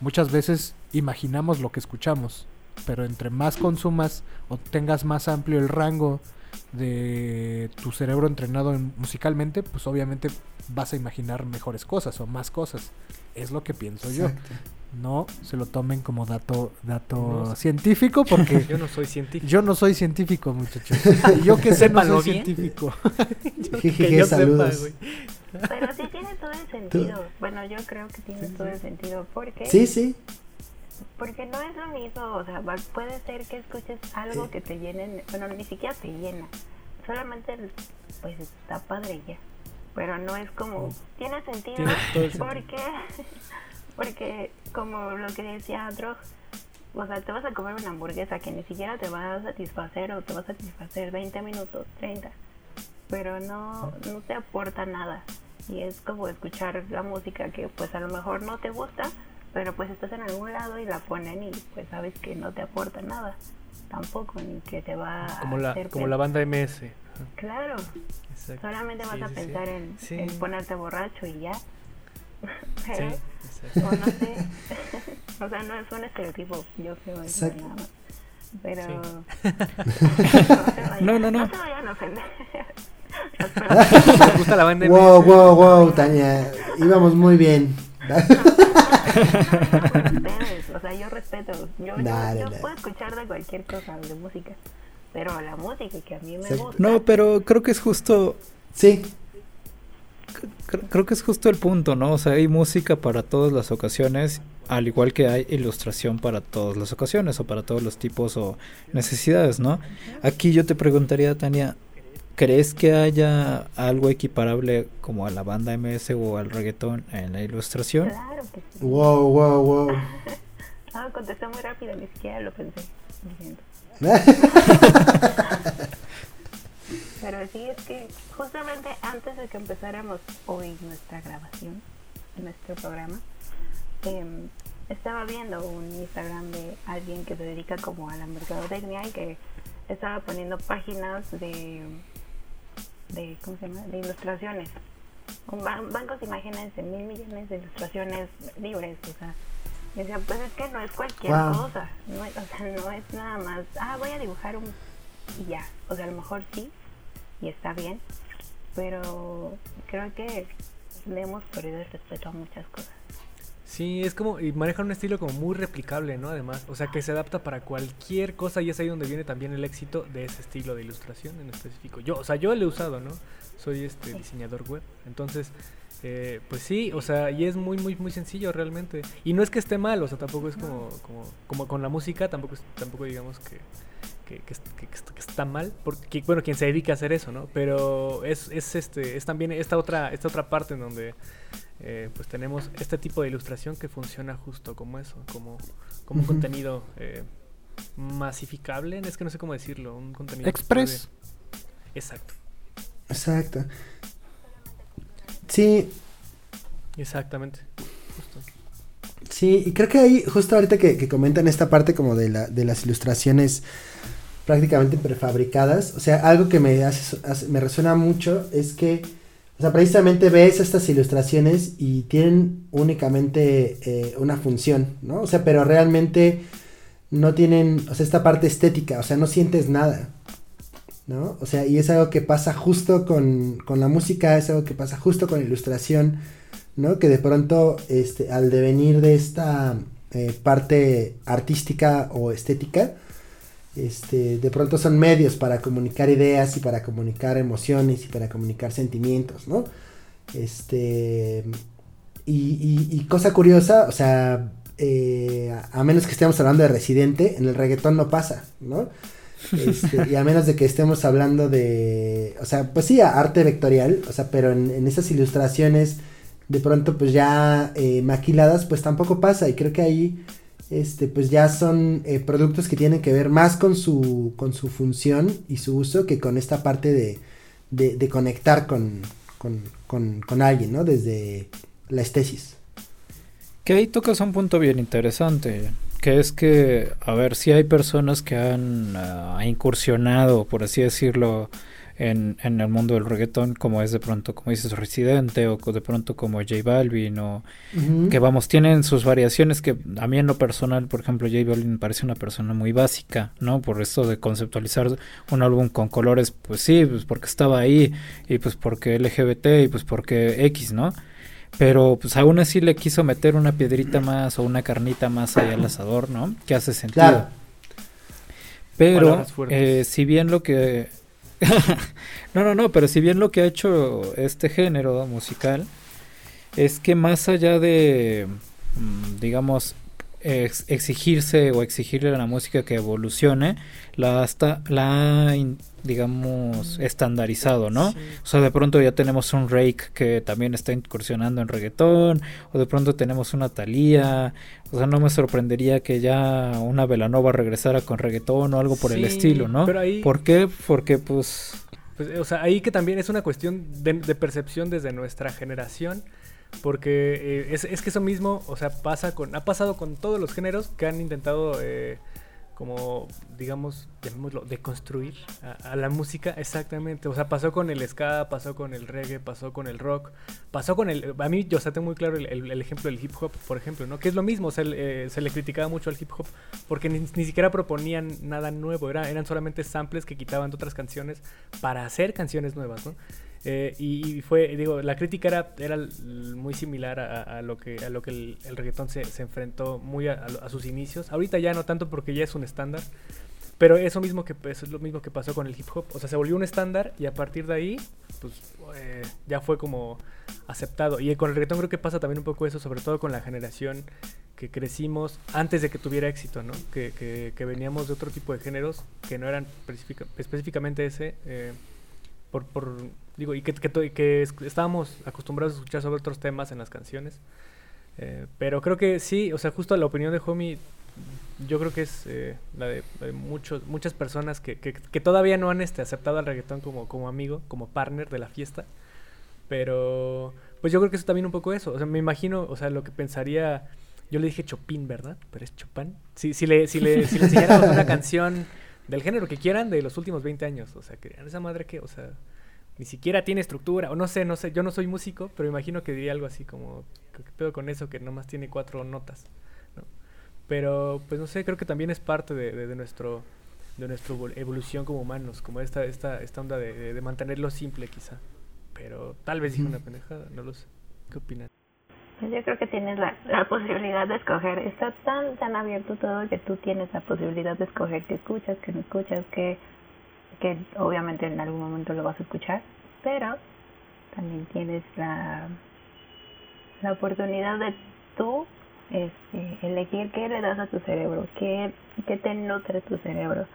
Muchas veces imaginamos lo que escuchamos, pero entre más consumas o tengas más amplio el rango de tu cerebro entrenado musicalmente, pues obviamente vas a imaginar mejores cosas o más cosas. Es lo que pienso yo. No se lo tomen como dato dato científico porque yo no soy científico. Yo no soy científico, muchachos. yo que sé no soy científico. que yo sepa, güey. Pero sí tiene todo el sentido. Bueno, yo creo que tiene todo el sentido. porque Sí, sí. Porque no es lo mismo, o sea, puede ser que escuches algo que te llene, bueno, ni siquiera te llena. Solamente, pues está padre ya. Pero no es como, tiene sentido, porque, porque como lo que decía Drog, o sea, te vas a comer una hamburguesa que ni siquiera te va a satisfacer o te va a satisfacer 20 minutos, 30 pero no, no te aporta nada. Y es como escuchar la música que pues a lo mejor no te gusta, pero pues estás en algún lado y la ponen y pues sabes que no te aporta nada tampoco, ni que te va como a la, Como la banda MS. Claro. Solamente vas a pensar En, en, ponerte borracho y ya. pero, no sé. O sea, no es un estereotipo, yo creo eso Exacto. nada más. Pero. Sí. No, no, no. No se vayan a ofender. ¿Les gusta la banda MS? Wow, wow, wow, Tania. Íbamos muy bien. Ustedes, o sea, yo respeto. Yo, yo- Dale, yo dale. puedo escuchar de cualquier cosa de música. Pero la música que a mí me Sí. gusta. No, pero creo que es justo, Sí, cre- creo que es justo el punto, ¿no? O sea, hay música para todas las ocasiones, al igual que hay ilustración para todas las ocasiones o para todos los tipos o necesidades, ¿no? Aquí yo te preguntaría, Tania, ¿crees que haya algo equiparable como a la banda MS o al reggaetón en la ilustración? Claro que sí. wow, wow, wow. Ah, contesté muy rápido, ni siquiera lo pensé. Lo. Pero sí, es que justamente antes de que empezáramos hoy nuestra grabación, nuestro programa, em, estaba viendo un Instagram de alguien que se dedica como a la mercadotecnia y que estaba poniendo páginas de, de ¿cómo se llama? De ilustraciones. Bancos de mil millones de ilustraciones libres, o sea. y decía, pues es que no es cualquier Wow. cosa, no es, o sea, no es nada más, ah, voy a dibujar un y ya, o sea, a lo mejor sí, y está bien, pero creo que le hemos perdido el respeto a muchas cosas. Sí, es como, y manejan un estilo como muy replicable, ¿no? Además, o sea, que se adapta para cualquier cosa y es ahí donde viene también el éxito de ese estilo de ilustración en específico. Yo, o sea, yo lo he usado, ¿no? Soy este diseñador web, entonces, eh, pues sí, o sea, y es muy, muy, muy sencillo realmente. Y no es que esté mal, o sea, tampoco es como, como, como con la música, tampoco, es- tampoco digamos que, que, que, que está mal, porque, bueno, quien se dedica a hacer eso, ¿no? Pero es, es, este, es también esta otra, esta otra parte en donde eh, pues tenemos este tipo de ilustración que funciona justo como eso, como, como un contenido eh, masificable, es que no sé cómo decirlo, un contenido... Express. Exacto, Exacto. Sí, exactamente. Justo. Sí, y creo que ahí, justo ahorita que, que comentan esta parte como de, la, de las ilustraciones prácticamente prefabricadas, o sea, algo que me, hace, hace- me resuena mucho es que, o sea, precisamente ves estas ilustraciones y tienen únicamente eh, una función, ¿no? O sea, pero realmente no tienen, o sea, esta parte estética, o sea, no sientes nada, ¿no? O sea, y es algo que pasa justo con, con la música, es algo que pasa justo con la ilustración, ¿no? Que de pronto, este, al devenir de esta eh, parte artística o estética, este, de pronto son medios para comunicar ideas y para comunicar emociones y para comunicar sentimientos, ¿no? Este, y, cosa curiosa, o sea, eh, a menos que estemos hablando de Residente, en el reggaetón no pasa, ¿no? Este, y a menos de que estemos hablando de, o sea, pues sí, arte vectorial, o sea, pero en, en esas ilustraciones de pronto pues ya eh, maquiladas, pues tampoco pasa y creo que ahí, este, pues ya son eh, productos que tienen que ver más con su, con su función y su uso que con esta parte de, de, conectar con, con, con, con alguien, ¿no? Desde la estesis. Que ahí tocas un punto bien interesante, que es que, a ver, si hay personas que han ah, incursionado, por así decirlo, en, en el mundo del reggaetón, como es de pronto, como dices, Residente, o de pronto como J Balvin, o que vamos, tienen sus variaciones que a mí en lo personal, por ejemplo, J Balvin me parece una persona muy básica, ¿no? Por esto de conceptualizar un álbum con colores, pues sí, pues porque estaba ahí, y pues porque LGBT, y pues porque X, ¿no? Pero pues aún así le quiso meter una piedrita más o una carnita más allá al asador, ¿no? Que hace sentido. Claro. Pero eh, si bien lo que... no, no, no, pero si bien lo que ha hecho este género musical es que más allá de, mm, digamos, ex- exigirse o exigirle a la música que evolucione, la, hasta, la ha, digamos, estandarizado, ¿no? Sí. O sea, de pronto ya tenemos un Rake que también está incursionando en reggaetón, o de pronto tenemos una Thalía, o sea, no me sorprendería que ya una Velanova regresara con reggaetón o algo por el estilo, ¿no? pero ahí- ¿Por qué? Porque pues... Pues, o sea, ahí que también es una cuestión de, de percepción desde nuestra generación. Porque eh, es, es que eso mismo, o sea, pasa con, ha pasado con todos los géneros que han intentado eh, como, digamos, llamémoslo, deconstruir a, a, la música, exactamente. O sea, pasó con el ska, pasó con el reggae, pasó con el rock, pasó con el... A mí, yo o sea, tengo muy claro el ejemplo del hip hop, por ejemplo, ¿no? Que es lo mismo, o sea, eh, se le criticaba mucho al hip hop porque ni, ni siquiera proponían nada nuevo, era, eran solamente samples que quitaban de otras canciones para hacer canciones nuevas, ¿no? Eh, y, y, fue, digo, la crítica era, era muy similar a, a, lo que, a lo que el, el reggaetón se, se, enfrentó muy a, a, sus inicios. Ahorita ya no tanto porque ya es un estándar, pero eso mismo que eso es lo mismo que pasó con el hip hop. O sea, se volvió un estándar y a partir de ahí, pues eh, ya fue como aceptado. Y con el reggaetón creo que pasa también un poco eso, sobre todo con la generación que crecimos antes de que tuviera éxito, ¿no? Que, que, que veníamos de otro tipo de géneros que no eran específica, específicamente ese. Eh, por, por, digo, y que, que, que, estábamos acostumbrados a escuchar sobre otros temas en las canciones. Eh, pero creo que sí, o sea, justo la opinión de Homie, yo creo que es eh, la de, de, muchos, muchas personas que, que, que, todavía no han este, aceptado al reggaetón como, como amigo, como partner de la fiesta. Pero, pues yo creo que es también un poco eso. O sea, me imagino, o sea, lo que pensaría. Yo le dije Chopin, ¿verdad? Pero es Chopin. Si, si, le, si, le, si le enseñáramos una canción del género que quieran de los últimos 20 años. O sea, que esa madre que, o sea, ni siquiera tiene estructura. O no sé, no sé, yo no soy músico, pero imagino que diría algo así como, ¿qué pedo con eso? Que nomás tiene cuatro notas. ¿no? Pero, pues no sé, creo que también es parte de, de, de nuestro de nuestra evolución como humanos, como esta, esta, esta onda de, de mantenerlo simple quizá. Pero tal vez dije una pendejada, no lo sé. ¿Qué opinan? Pues yo creo que tienes la, la, posibilidad de escoger. Está tan, tan abierto todo que tú tienes la posibilidad de escoger qué escuchas, qué no escuchas, que, que obviamente en algún momento lo vas a escuchar, pero también tienes la, la oportunidad de tú este, elegir qué le das a tu cerebro, qué, qué te nutre tu cerebro,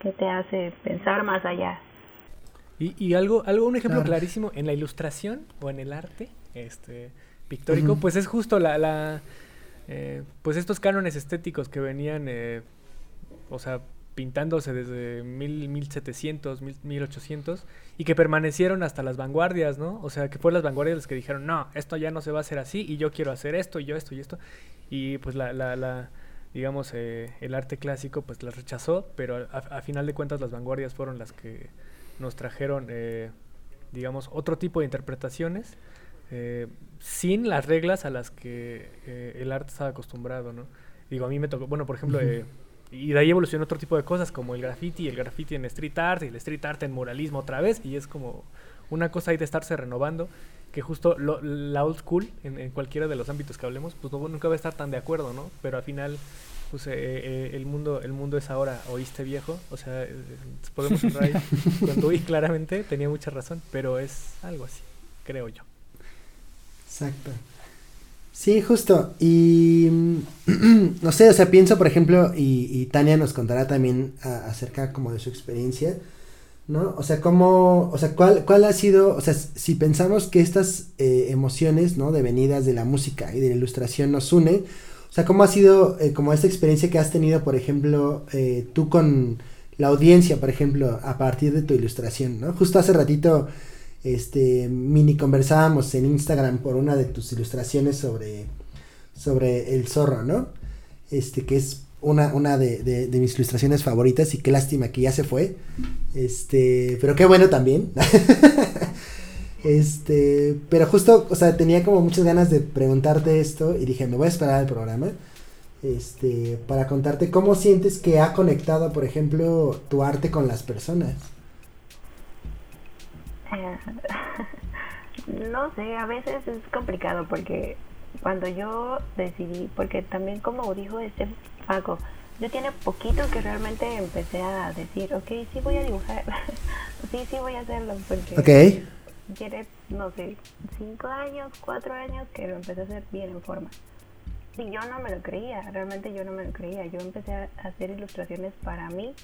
qué te hace pensar más allá. Y, y algo, algo, un ejemplo claro. clarísimo, en la ilustración o en el arte, este pictórico, uh -huh. pues es justo la, la eh, pues estos cánones estéticos que venían, eh, o sea, pintándose desde mil, 1700, mil, 1800 y que permanecieron hasta las vanguardias, ¿no? O sea, que fueron las vanguardias las que dijeron, no, esto ya no se va a hacer así y yo quiero hacer esto y yo esto y esto. Y pues la, la, la digamos, eh, el arte clásico pues las rechazó, pero a, a, final de cuentas las vanguardias fueron las que nos trajeron, eh, digamos, otro tipo de interpretaciones eh, sin las reglas a las que eh, el arte estaba acostumbrado, ¿no? Digo, a mí me tocó, bueno, por ejemplo, eh, y de ahí evolucionó otro tipo de cosas como el graffiti, el graffiti en street art y el street art en muralismo otra vez, y es como una cosa ahí de estarse renovando, que justo lo, la old school, en, en, cualquiera de los ámbitos que hablemos, pues no, nunca va a estar tan de acuerdo, ¿no? Pero al final, pues eh, eh, el, mundo, el mundo es ahora, oíste viejo, o sea, eh, podemos entrar ahí, cuando oí claramente tenía mucha razón, pero es algo así, creo yo. Exacto. Sí, justo. Y no sé, o sea, pienso, por ejemplo, y, y Tania nos contará también acerca como de su experiencia, ¿no? O sea, cómo, o sea, cuál, cuál ha sido, o sea, si pensamos que estas eh, emociones, ¿no? Devenidas de la música y de la ilustración nos une, o sea, cómo ha sido eh, como esta experiencia que has tenido, por ejemplo, eh, tú con la audiencia, por ejemplo, a partir de tu ilustración, ¿no? Justo hace ratito este mini conversábamos en Instagram por una de tus ilustraciones sobre sobre el zorro, ¿no? Este que es una, una de, de, de, mis ilustraciones favoritas y qué lástima que ya se fue. Este, pero qué bueno también. este, pero justo, o sea, tenía como muchas ganas de preguntarte esto y dije, me voy a esperar al programa. Este, para contarte cómo sientes que ha conectado, por ejemplo, tu arte con las personas. no sé, a veces es complicado porque cuando yo decidí, porque también como dijo este Paco, yo tiene poquito que realmente empecé a decir, ok, sí voy a dibujar, sí, sí voy a hacerlo, porque okay. tiene, no sé, cinco años, cuatro años que lo empecé a hacer bien en forma. Y yo no me lo creía, realmente yo no me lo creía, yo empecé a hacer ilustraciones para mí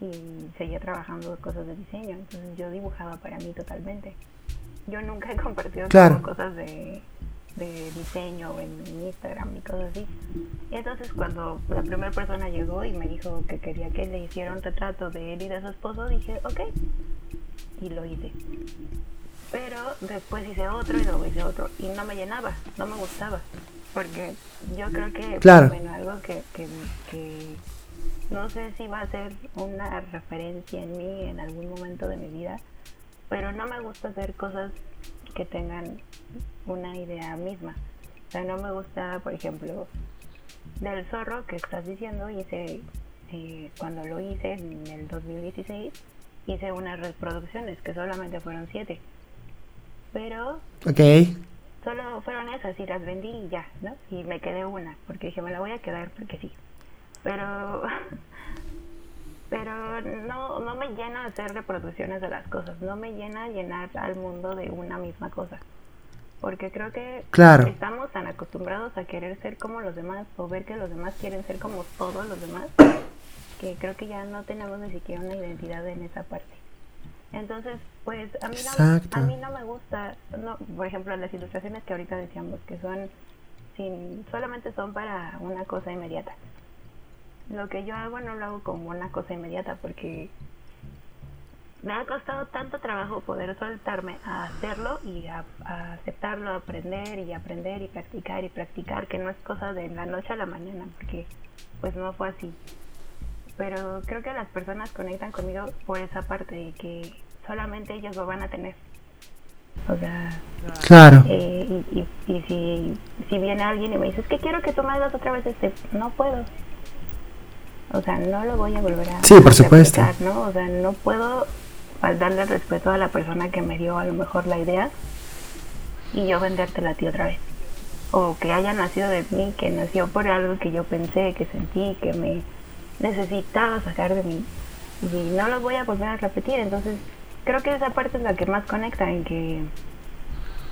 y seguía trabajando cosas de diseño, entonces yo dibujaba para mí totalmente. Yo nunca he compartido claro. cosas de, de diseño en Instagram y cosas así. Y entonces cuando la primera persona llegó y me dijo que quería que le hiciera un retrato de él y de su esposo, dije, ok, y lo hice. Pero después hice otro y luego hice otro y no me llenaba, no me gustaba, porque yo creo que claro. bueno, algo que, que, que no sé si va a ser una referencia en mí en algún momento de mi vida, pero no me gusta hacer cosas que tengan una idea misma. O sea, no me gusta, por ejemplo, del zorro que estás diciendo, hice, eh, cuando lo hice en el 2016, hice unas reproducciones que solamente fueron siete. Pero Ok. solo fueron esas y las vendí y ya, ¿no? Y me quedé una, porque dije, me la voy a quedar porque sí. Pero pero no, no me llena hacer reproducciones de las cosas, no me llena llenar al mundo de una misma cosa. Porque creo que Claro. estamos tan acostumbrados a querer ser como los demás o ver que los demás quieren ser como todos los demás, que creo que ya no tenemos ni siquiera una identidad en esa parte. Entonces, pues a mí, no, a mí no me gusta, no, por ejemplo, las ilustraciones que ahorita decíamos que son sin, solamente son para una cosa inmediata. Lo que yo hago no lo hago como una cosa inmediata porque me ha costado tanto trabajo poder soltarme a hacerlo y a, a aceptarlo, a aprender y aprender y practicar y practicar, que no es cosa de la noche a la mañana, porque pues no fue así. Pero creo que las personas conectan conmigo por esa parte de que solamente ellos lo van a tener. O sea, Claro. eh, y, y, y si, si viene alguien y me dice, es que quiero que tú me hagas otra vez este, no puedo. O sea, no lo voy a volver a Sí, por supuesto. replicar, ¿no? O sea, no puedo faltarle el respeto a la persona que me dio a lo mejor la idea y yo vendértela a ti otra vez. O que haya nacido de mí, que nació por algo que yo pensé, que sentí, que me necesitaba sacar de mí. Y no lo voy a volver a repetir. Entonces, creo que esa parte es la que más conecta, en que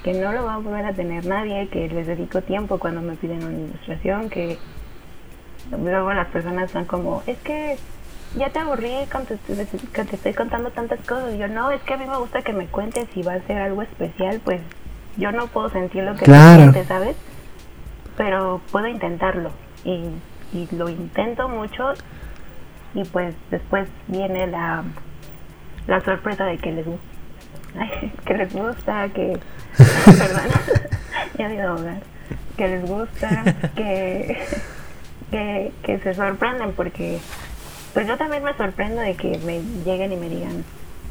que no lo va a volver a tener nadie, que les dedico tiempo cuando me piden una ilustración, que luego las personas son como, es que ya te aburrí con que te estoy contando tantas cosas. Y yo, no, es que a mí me gusta que me cuentes si va a ser algo especial, pues yo no puedo sentir lo que Claro. sientes, ¿sabes? Pero puedo intentarlo. Y, y lo intento mucho y pues después viene la, la sorpresa de que les gusta. que les gusta, que... Perdón, ya a ahogar. Que les gusta, que, que, que se sorprenden porque pues yo también me sorprendo de que me lleguen y me digan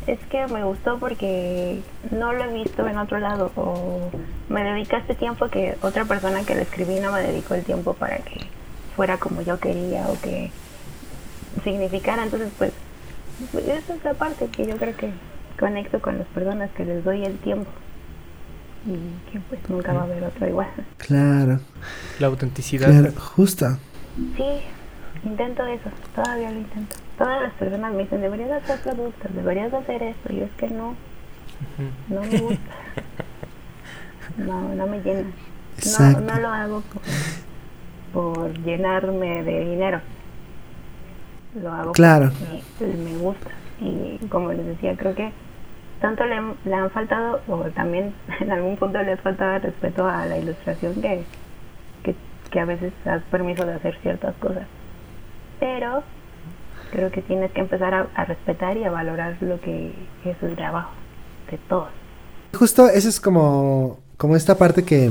es que me gustó porque no lo he visto en otro lado o me dedicaste tiempo que otra persona que le escribí no me dedicó el tiempo para que fuera como yo quería o que significara entonces pues esa es la parte que yo creo que conecto con las personas que les doy el tiempo y que pues nunca va a haber otro igual Claro. La autenticidad. Claro. Justo. Sí, intento eso, todavía lo intento. Todas las personas me dicen, deberías de hacer productos, deberías de hacer esto. Y es que no, no me gusta. No, no me llena. No, Exacto. no lo hago por, por llenarme de dinero. Lo hago Claro. porque me, me gusta. Y como les decía, creo que tanto le, le han faltado, o también en algún punto le ha faltado el respeto a la ilustración que, que, a veces das permiso de hacer ciertas cosas. Pero creo que tienes que empezar a, a respetar y a valorar lo que es el trabajo de todos. Justo eso es como, como esta parte que,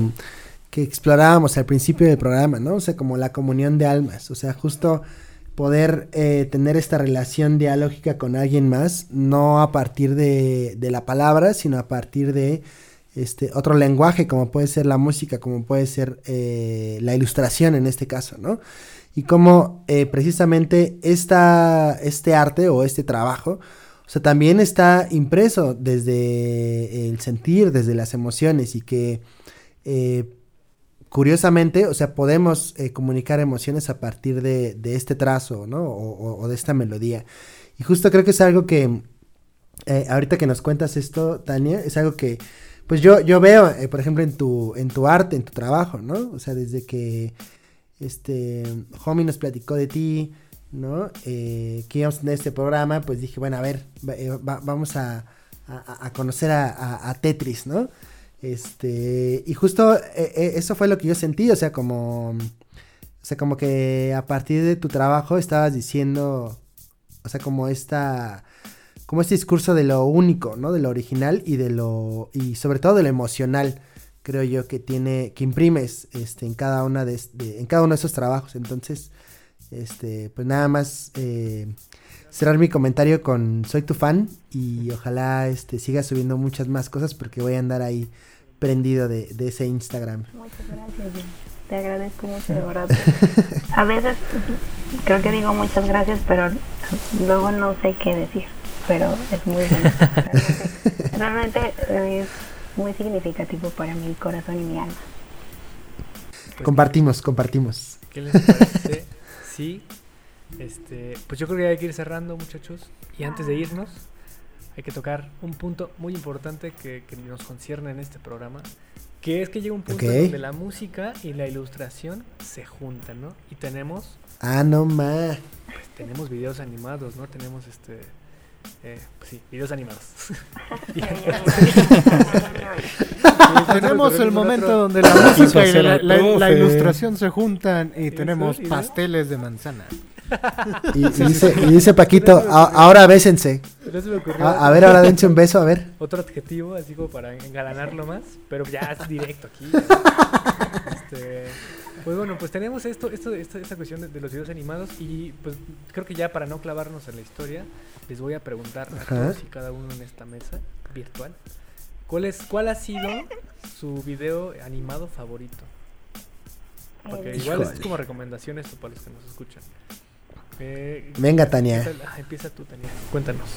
que explorábamos al principio del programa, ¿no? O sea, como la comunión de almas. O sea, justo poder eh, tener esta relación dialógica con alguien más, no a partir de, de la palabra, sino a partir de este otro lenguaje, como puede ser la música, como puede ser eh, la ilustración en este caso, ¿no? Y cómo eh, precisamente esta, este arte o este trabajo, o sea, también está impreso desde el sentir, desde las emociones y que eh, curiosamente, o sea, podemos eh, comunicar emociones a partir de, este trazo, ¿no? O, o- de esta melodía. Y justo creo que es algo que, ahorita que nos cuentas esto, Tania, es algo que, pues yo, yo veo, eh, por ejemplo, en tu, en tu arte, en tu trabajo, ¿no? O sea, desde que, este, Homie nos platicó de ti, ¿no? Eh, que íbamos a tener este programa, pues dije, bueno, a ver, eh, va- vamos a, a- conocer a, a- Tetris, ¿no? Este, y justo eso fue lo que yo sentí, o sea, como, o sea, como que a partir de tu trabajo estabas diciendo, o sea, como esta, como este discurso de lo único, ¿no? De lo original y de lo, y sobre todo de lo emocional, creo yo, que tiene, que imprimes, este, en cada una de, en cada uno de esos trabajos, entonces, Este, pues nada más eh, cerrar mi comentario con soy tu fan y ojalá este siga subiendo muchas más cosas porque voy a andar ahí prendido de, de ese Instagram. Muchas gracias. Te agradezco mucho, de verdad. A veces creo que digo muchas gracias, pero luego no sé qué decir. Pero es muy bueno. Realmente, realmente es muy significativo para mi corazón y mi alma. Pues, compartimos, compartimos. ¿Qué les parece? sí. Este, pues yo creo que hay que ir cerrando, muchachos. Y antes de irnos, hay que tocar un punto muy importante que, que nos concierne en este programa. Que es que llega un punto donde la música y la ilustración se juntan, ¿no? Y tenemos, Ah, no ma. pues, tenemos videos animados, ¿no? Tenemos este. Eh, pues sí, videos animados. Tenemos el momento donde la música y la, ilustración se juntan y tenemos pasteles de manzana. Y, y dice, y dice Paquito, "A- ahora bésense. A ver, ahora dense un beso, a ver. otro adjetivo, así como para engalanarlo más, pero ya es directo aquí. Este, pues bueno, pues tenemos esto, esto, esta, esta cuestión de, de los videos animados y pues creo que ya para no clavarnos en la historia, les voy a preguntar a Ajá. todos y cada uno en esta mesa virtual, ¿cuál, es, cuál ha sido su video animado favorito? Porque igual es como recomendación esto para los que nos escuchan. Eh, Venga, Tania. empieza, empieza tú, Tania. Cuéntanos.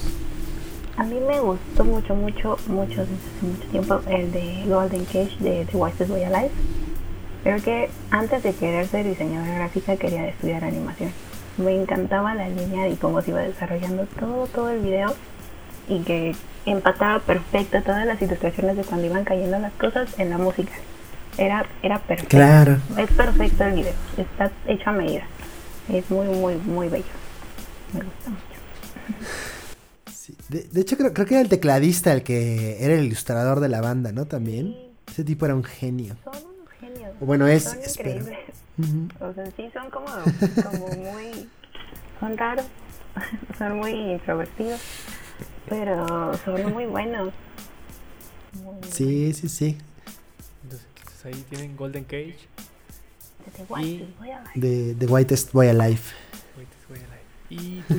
A mí me gustó mucho, mucho, mucho desde hace mucho tiempo el de Golden Cage de The Wisest Way Alive. Creo que antes de querer ser diseñadora gráfica quería estudiar animación. Me encantaba la línea y cómo se iba desarrollando todo, todo el video y que empataba perfecto todas las ilustraciones de cuando iban cayendo las cosas en la música. Era, era perfecto. Claro. Es perfecto el video, está hecho a medida. Es muy, muy, muy bello. Me gusta mucho. Sí, De, de hecho, creo, creo que era el tecladista el que era el ilustrador de la banda, ¿no? También. Ese tipo era un genio. Son bueno, es, son espero. increíbles. Ujú. O sea, sí son como, como muy... Son raros. son muy introvertidos. Pero son muy buenos. Muy, Sí, sí, sí. Entonces, ahí tienen Golden Cage. buenos. Desde White, Y- voy a ver. De The Whitest Boy Alive. Wait, wait, wait. Y.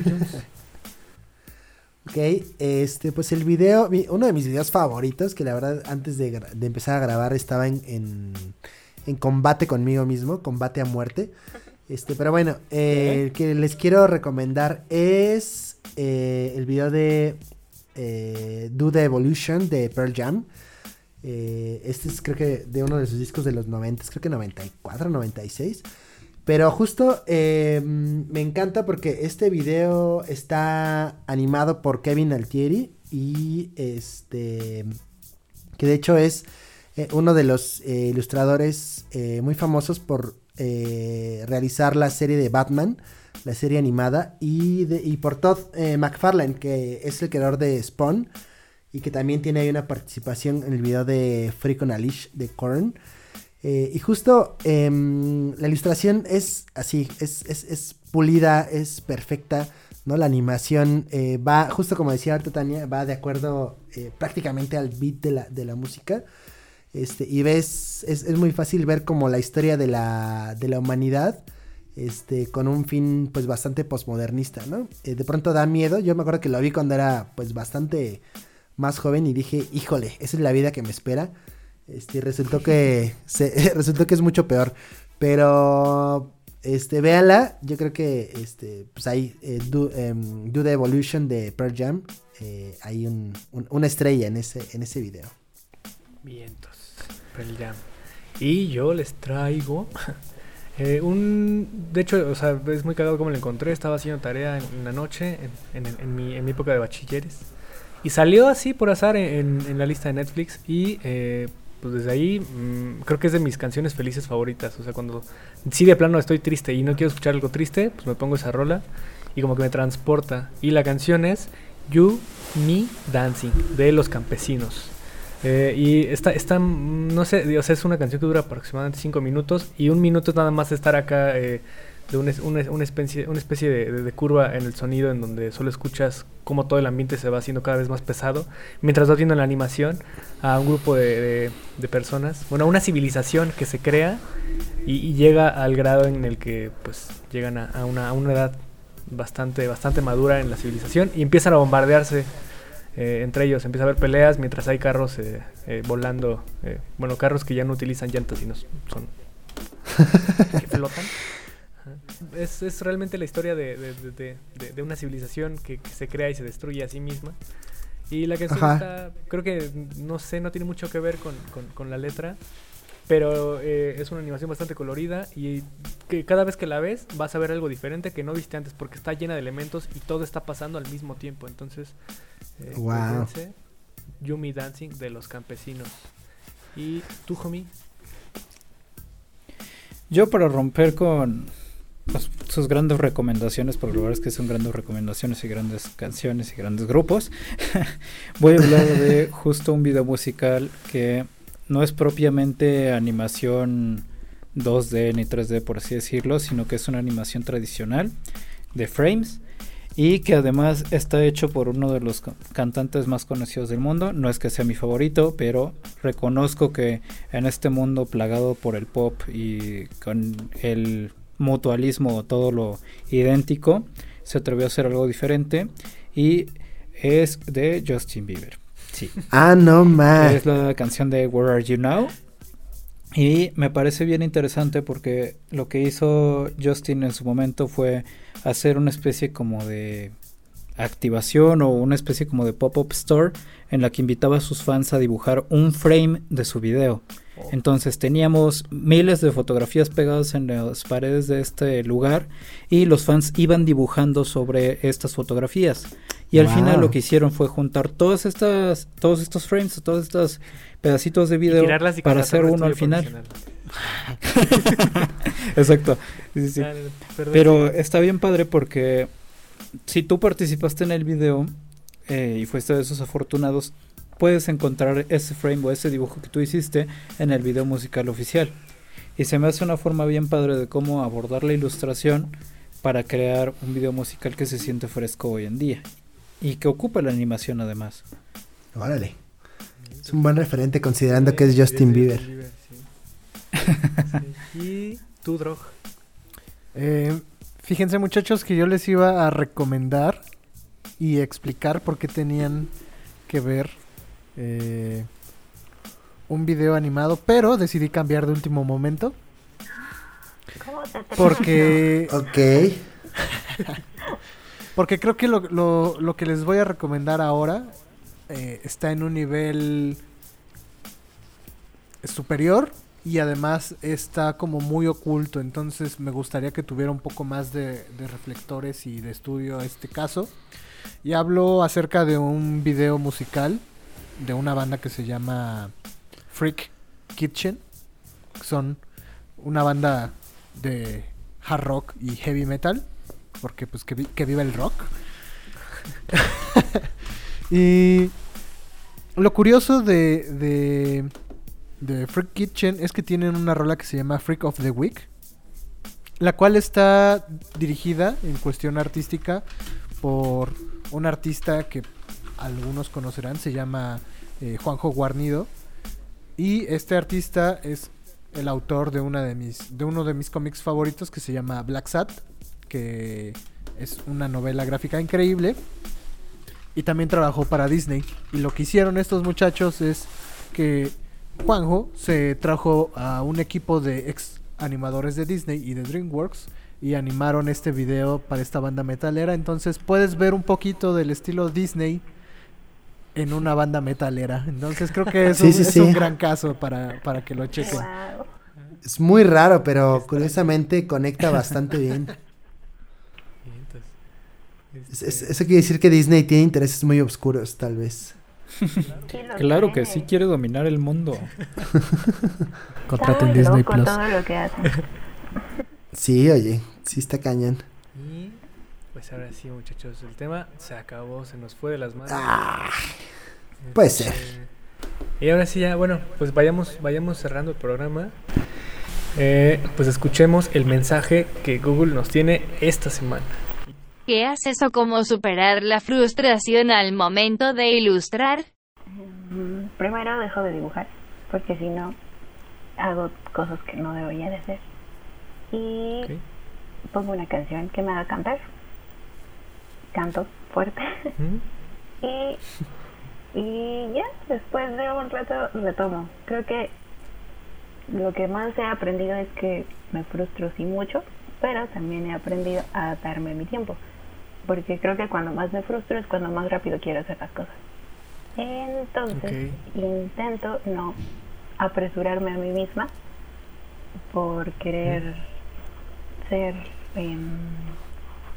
Ok, este, pues el video, mi- uno de mis videos favoritos, que la verdad antes de, de empezar a grabar estaba en, en, en combate conmigo mismo, combate a muerte. Este, pero bueno, eh, el que les quiero recomendar es eh, el video de eh, Do the Evolution de Pearl Jam. Eh, este es creo que de uno de sus discos de los 90, creo que 94, 96. Pero justo me encanta porque este video está animado por Kevin Altieri y este que de hecho es eh, uno de los eh, ilustradores eh, muy famosos por realizar la serie de Batman, la serie animada y, de- y por Todd McFarlane que es el creador de Spawn y que también tiene ahí una participación en el video de Freak on a de Korn. Y justo em, la ilustración es así, es, es, es pulida, es perfecta, ¿no? La animación va, justo como decía ahorita Tania, va de acuerdo prácticamente al beat de la, de la música. Este, y ves, es, es muy fácil ver como la historia de la, de la humanidad, este, con un fin pues bastante posmodernista, ¿no? Eh, de pronto da miedo, yo me acuerdo que lo vi cuando era pues bastante más joven y dije, híjole, esa es la vida que me espera. Este, resultó que resultó que es mucho peor. Pero este, véanla. Yo creo que este, pues ahí eh, em, Do the Evolution de Pearl Jam. eh, hay un- un- una estrella en ese, en ese video. Vientos. Pearl Jam. Y yo les traigo eh, un... De hecho, o sea, es muy cagado como lo encontré. Estaba haciendo tarea en, la noche, en, en- en mi, en mi época de bachilleres. Y salió así por azar en, la lista de Netflix. Y eh, pues desde ahí mm, creo que es de mis canciones felices favoritas. O sea, cuando sí de plano estoy triste y no quiero escuchar algo triste, pues me pongo esa rola y como que me transporta. Y la canción es You, Me, Dancing de Los Campesinos. Eh, y esta, esta, no sé, o sea, es una canción que dura aproximadamente 5 minutos y un minuto es nada más estar acá eh, de una, una- una especie, una especie de, curva en el sonido en donde solo escuchas cómo todo el ambiente se va haciendo cada vez más pesado, mientras vas viendo en la animación a un grupo de, de- de personas, bueno, a una civilización que se crea y, y llega al grado en el que pues llegan a, a una, a una edad bastante, bastante madura en la civilización y empiezan a bombardearse eh, entre ellos, empieza a haber peleas mientras hay carros eh, eh, volando, eh, bueno, carros que ya no utilizan llantas, sino son que flotan. Es, es realmente la historia de, de- de- de- de- de una civilización que, que se crea y se destruye a sí misma. Y la canción Ajá. está, creo que, no sé, no tiene mucho que ver con, con- con la letra, pero eh, es una animación bastante colorida y que cada vez que la ves vas a ver algo diferente que no viste antes porque está llena de elementos y todo está pasando al mismo tiempo. Entonces, eh, fíjense, Yumi Dancing de los campesinos. ¿Y tú, homie? Yo para romper con pues, sus grandes recomendaciones, porque la verdad es que son grandes recomendaciones y grandes canciones y grandes grupos, voy a hablar de justo un video musical que no es propiamente animación 2D ni 3D por así decirlo, sino que es una animación tradicional de frames y que además está hecho por uno de los ca- cantantes más conocidos del mundo. No es que sea mi favorito, pero reconozco que en este mundo plagado por el pop y con el mutualismo, todo lo idéntico, se atrevió a hacer algo diferente y es de Justin Bieber. Sí. Ah, no más. Es la canción de Where Are You Now. Y me parece bien interesante porque lo que hizo Justin en su momento fue hacer una especie como de activación o una especie como de pop-up store en la que invitaba a sus fans a dibujar un frame de su video. Oh. Entonces teníamos miles de fotografías pegadas en las paredes de este lugar y los fans iban dibujando sobre estas fotografías. Y al Wow. final lo que hicieron fue juntar todas estas, todos estos frames, todos estos pedacitos de video y para hacer un uno al final. Exacto. Sí, sí. Pero está bien padre porque si tú participaste en el video eh, y fuiste de esos afortunados, puedes encontrar ese frame o ese dibujo que tú hiciste en el video musical oficial. Y se me hace una forma bien padre de cómo abordar la ilustración para crear un video musical que se siente fresco hoy en día. Y que ocupa la animación además. Órale. Es un buen referente considerando que es Justin Bieber. Y tú, Drog. Eh, fíjense muchachos que yo les iba a recomendar y explicar por qué tenían que ver eh, un video animado, pero decidí cambiar de último momento ¿Cómo te porque, Ok. Porque creo que lo, lo- lo que les voy a recomendar ahora eh, está en un nivel superior y además está como muy oculto, entonces me gustaría que tuviera un poco más de, de reflectores y de estudio este caso. Y hablo acerca de un video musical de una banda que se llama Freak Kitchen. Son una banda de hard rock y heavy metal, porque pues que, que viva el rock. y lo curioso de, de, de Freak Kitchen es que tienen una rola que se llama Freak of the Week, la cual está dirigida en cuestión artística por un artista que algunos conocerán, se llama eh, Juanjo Guarnido. Y este artista es el autor de una de mis de uno de mis cómics favoritos que se llama Black Sat, que es una novela gráfica increíble. Y también trabajó para Disney. Y lo que hicieron estos muchachos es que Juanjo se trajo a un equipo de ex animadores de Disney y de DreamWorks y animaron este video para esta banda metalera. Entonces puedes ver un poquito del estilo Disney en una banda metalera. Entonces creo que es, Sí, un, sí, es sí. un gran caso para, para que lo chequen. Es muy raro, pero curiosamente conecta bastante bien. Es- este, es- eso quiere decir que Disney tiene intereses muy oscuros, tal vez. Claro que sí quiere dominar el mundo. Contraten Disney Plus. todo lo que hace. Sí, oye, sí está cañón. Y pues ahora sí, muchachos, el tema se acabó, se nos fue de las manos. Ah, puede Este, ser. Y ahora sí ya, bueno, pues vayamos, vayamos cerrando el programa. Eh, pues escuchemos el mensaje que Google nos tiene esta semana. ¿Qué haces o cómo superar la frustración al momento de ilustrar? Mm, Primero dejo de dibujar, porque si no, hago cosas que no debería de hacer. Y pongo una canción que me haga cantar. Canto fuerte. ¿Mm? y, y ya, después de un rato retomo. Creo que lo que más he aprendido es que me frustro sí mucho, pero también he aprendido a darme mi tiempo. Porque creo que cuando más me frustro es cuando más rápido quiero hacer las cosas. Entonces, intento no apresurarme a mí misma por querer ser em,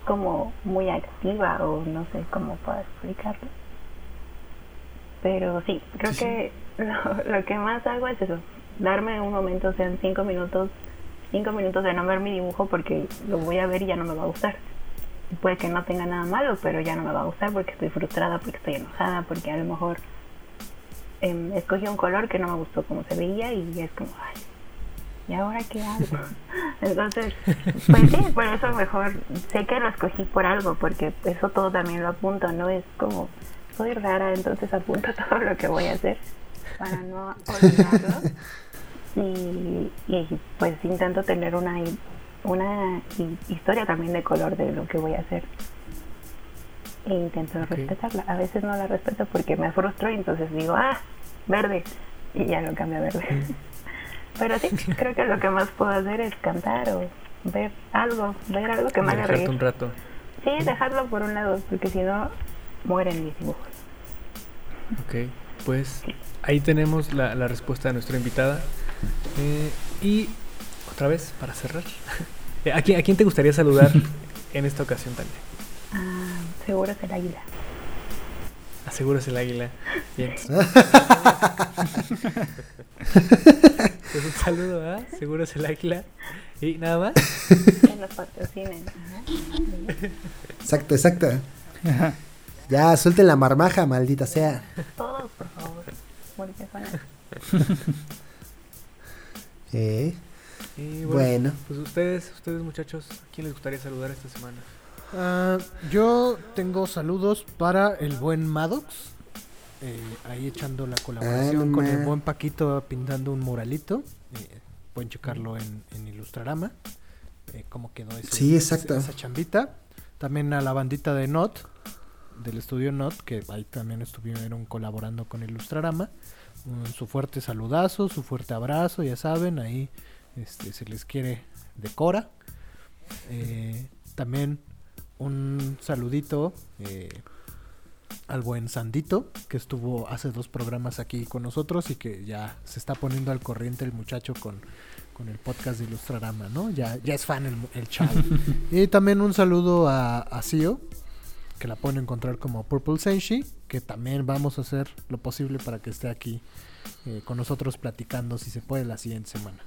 como muy activa o no sé cómo puedo explicarlo. Pero sí, creo Sí, sí. que lo, lo que más hago es eso, darme un momento, sean cinco minutos, cinco minutos de no ver mi dibujo porque lo voy a ver y ya no me va a gustar. Puede que no tenga nada malo, pero ya no me va a gustar porque estoy frustrada, porque estoy enojada, porque a lo mejor em, escogí un color que no me gustó como se veía y es como, ay, ¿y ahora qué hago? Entonces, pues sí, por eso mejor, sé que lo escogí por algo, porque eso todo también lo apunto, no es como, soy rara, entonces apunto todo lo que voy a hacer para no olvidarlo. Y, y pues intento tener una, una hi- historia también de color de lo que voy a hacer. E intento Ok. respetarla. A veces no la respeto porque me frustro y entonces digo, ah, verde. Y ya lo cambio a verde. Pero sí, creo que lo que más puedo hacer es cantar o ver algo, ver algo que me haga reír. un rato. Sí, dejarlo por un lado, porque si no, mueren mis dibujos. Ok, pues ahí tenemos la, la respuesta de nuestra invitada. Eh, y otra vez, para cerrar, eh, ¿a quién, a quién te gustaría saludar en esta ocasión también? Ah, seguro es el águila. Aseguras el águila. Bien. pues un saludo a Seguros el águila. Y nada más. Que nos patrocinen. Exacto, exacto. Ya, suelten la marmaja, maldita sea. Todos, por favor. Eh, Y bueno, bueno, pues ustedes, ustedes muchachos, ¿a quién les gustaría saludar esta semana? Ah, yo tengo saludos para el buen Maddox. eh, ahí echando la colaboración con el buen Paquito pintando un muralito. eh, pueden checarlo en, en Ilustrarama. eh, cómo quedó ese, Sí, exacto. esa chambita. También a la bandita de Not, del estudio Not, que ahí también estuvieron colaborando con Ilustrarama. Un- su fuerte saludazo, su fuerte abrazo, ya saben, ahí este, se les quiere de Cora. Eh, también un saludito eh, al buen Sandito, que estuvo hace dos programas aquí con nosotros y que ya se está poniendo al corriente el muchacho con, con el podcast de Ilustrarama, ¿no? Ya, ya es fan el, el chavo. y también un saludo a, a Sio, que la pueden encontrar como Purple Senshi, que también vamos a hacer lo posible para que esté aquí eh, con nosotros platicando, si se puede, la siguiente semana.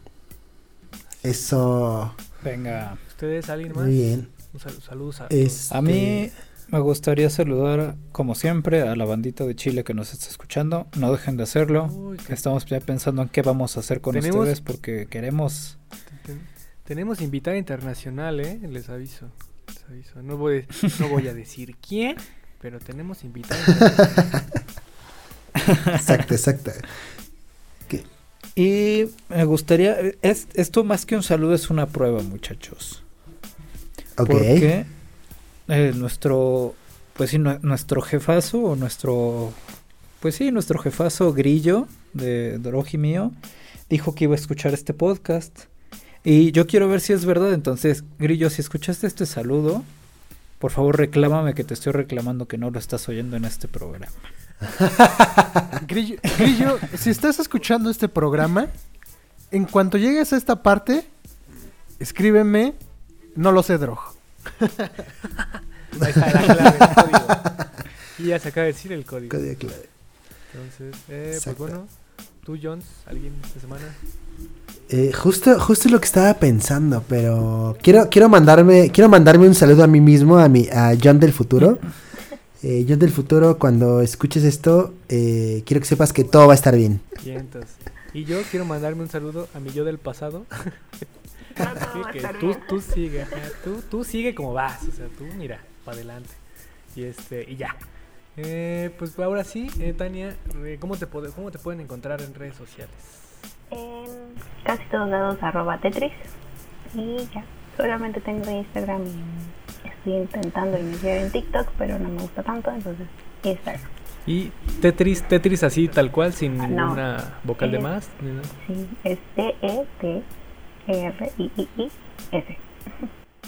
Eso. Venga. ¿Ustedes, alguien más? Muy bien. Un sal- saludos a Este, A mí me gustaría saludar, como siempre, a la bandita de Chile que nos está escuchando. No dejen de hacerlo. Uy, qué- Estamos ya pensando en qué vamos a hacer con Tenemos- ustedes porque queremos... ten- tenemos invitada internacional, ¿eh? Les aviso. Les aviso. No voy, no voy a decir quién, pero tenemos invitada internacional. Exacto, exacto. Y me gustaría... Es, esto más que un saludo es una prueba, muchachos. Ok. Porque eh, nuestro, pues sí, nue- nuestro jefazo o nuestro, pues sí, nuestro jefazo grillo de Doroji mío dijo que iba a escuchar este podcast. Y yo quiero ver si es verdad. Entonces, Grillo, si escuchaste este saludo, por favor reclámame que te estoy reclamando que no lo estás oyendo en este programa. Grillo, Grillo, si estás escuchando este programa, en cuanto llegues a esta parte, escríbeme, no lo sé, Drog. Ahí está la clave, el código. Y ya se acaba de decir el código. Código clave. Entonces, eh, pues bueno, tú, Jones, alguien esta semana. Eh, justo, justo lo que estaba pensando, pero quiero, quiero mandarme, quiero mandarme un saludo a mí mismo, a mi, a John del futuro. Eh, John del futuro, cuando escuches esto, eh, quiero que sepas que todo va a estar bien. Y entonces, Y yo quiero mandarme un saludo a mi yo del pasado. No, todo va a que tú, tú sigue, tú, tú sigue como vas, o sea, tú mira, para adelante. Y este, y ya. Eh, pues ahora sí, eh, Tania, eh, ¿cómo te, puede- ¿cómo te pueden encontrar en redes sociales? En casi todos lados arroba Tetris. Y ya. Solamente tengo Instagram y estoy intentando iniciar en TikTok, pero no me gusta tanto, entonces Instagram. Y Tetris, Tetris así tal cual, sin No. ninguna vocal de Eh, más. ni nada. Sí, es T-E-T-R-I-I-I-S.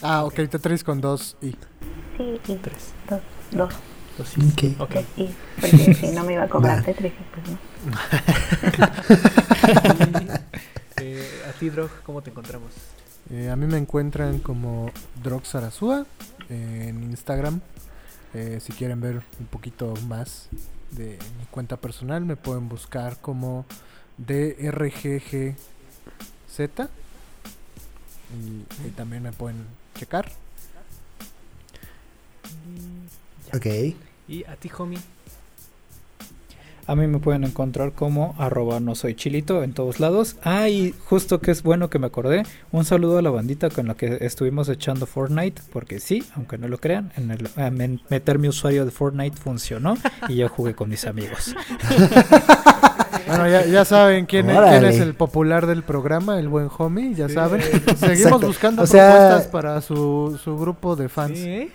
Ah, ok, Tetris con dos y. Sí, y Tres, dos, dos, dos, sí. Ok. Ok. dos y. Porque si no me iba a cobrar. Tetris, pues no. Y, eh, a ti, Drog, ¿cómo te encontramos? Eh, a mí me encuentran como Droxarazúa en Instagram. Eh, si quieren ver un poquito más de mi cuenta personal, me pueden buscar como DRGGZ. Y, y también me pueden checar. Ok. Y a ti, homie. A mí me pueden encontrar como arroba no soy chilito en todos lados. Ah, y justo que es bueno que me acordé, un saludo a la bandita con la que estuvimos echando Fortnite, porque sí, aunque no lo crean, en el, men- meter mi usuario de Fortnite funcionó y yo jugué con mis amigos. Bueno, ya, ya saben quién, es- quién es el popular del programa, el buen homie, ya Sí. saben. Seguimos Exacto. buscando O sea- propuestas para su, su grupo de fans. Sí.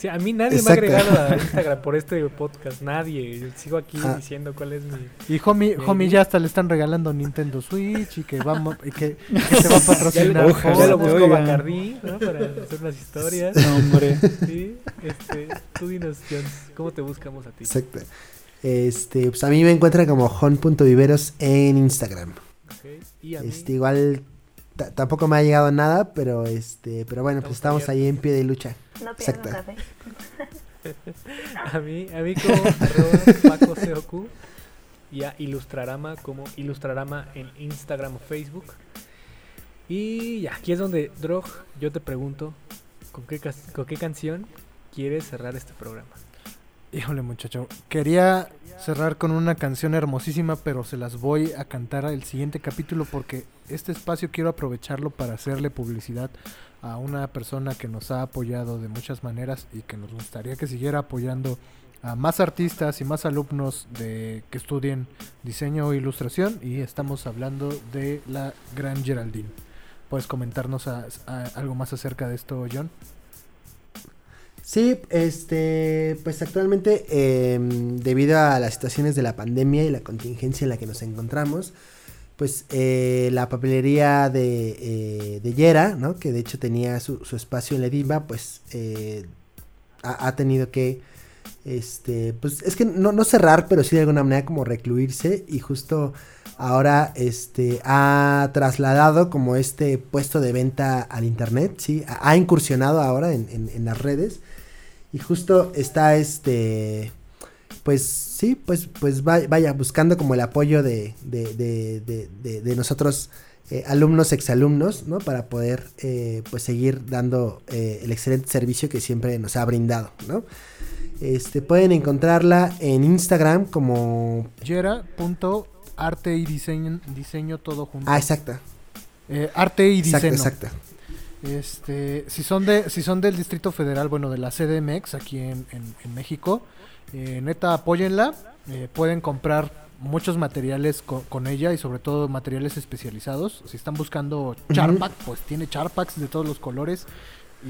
Sí, a mí nadie Exacto. me ha agregado a Instagram por este podcast, nadie. Yo sigo aquí Ah. diciendo cuál es mi... Y homie, Sí. homie ya hasta le están regalando Nintendo Switch y que vamos y que, que se va a Ya, patrocinar. lo- Ojalá ya lo busco oigan. Bacardí, ¿no? Para hacer unas historias. No, hombre. Sí, este, tú dinos, Jones, ¿cómo te buscamos a ti? Exacto. Este, pues a mí me encuentran como jon.viveros en Instagram. Ok, Y a mí, Este, igual tampoco me ha llegado nada, pero este, pero bueno, pues Estamos ahí en pie de lucha. No Exacto. café. a mí, a mí como arroba Paco COQ y a Ilustrarama como Ilustrarama en Instagram o Facebook. Y ya, aquí es donde, Drog, yo te pregunto, ¿con qué, con qué canción quieres cerrar este programa? Híjole, muchacho. Quería cerrar con una canción hermosísima, pero se las voy a cantar al siguiente capítulo porque este espacio quiero aprovecharlo para hacerle publicidad a una persona que nos ha apoyado de muchas maneras y que nos gustaría que siguiera apoyando a más artistas y más alumnos de que estudien diseño o ilustración y estamos hablando de la gran Geraldine. ¿Puedes comentarnos a- algo más acerca de esto, John? Sí, este, pues actualmente em, debido a las situaciones de la pandemia y la contingencia en la que nos encontramos, pues eh, la papelería de, eh, de Yera, ¿no? Que de hecho tenía su, su espacio en la Edimba, pues eh, ha, ha tenido que, este, pues es que no, cerrar, pero sí de alguna manera como recluirse y justo ahora, este, ha trasladado como este puesto de venta al internet, sí, ha, incursionado ahora en, las redes y justo está este pues sí pues pues va- vaya buscando como el apoyo de, de- de- de nosotros eh, alumnos exalumnos no para poder eh, pues seguir dando eh, el excelente servicio que siempre nos ha brindado no este pueden encontrarla en Instagram como Yera.arte y diseño, diseño todo junto. ah exacto Eh, arte y diseño. exacto Este, si son de, si son del Distrito Federal, bueno, de la CDMX aquí en, en- en México, eh, neta apóyenla. eh, pueden comprar muchos materiales co- con ella y sobre todo materiales especializados. Si están buscando Charpack, pues tiene Charpacks de todos los colores.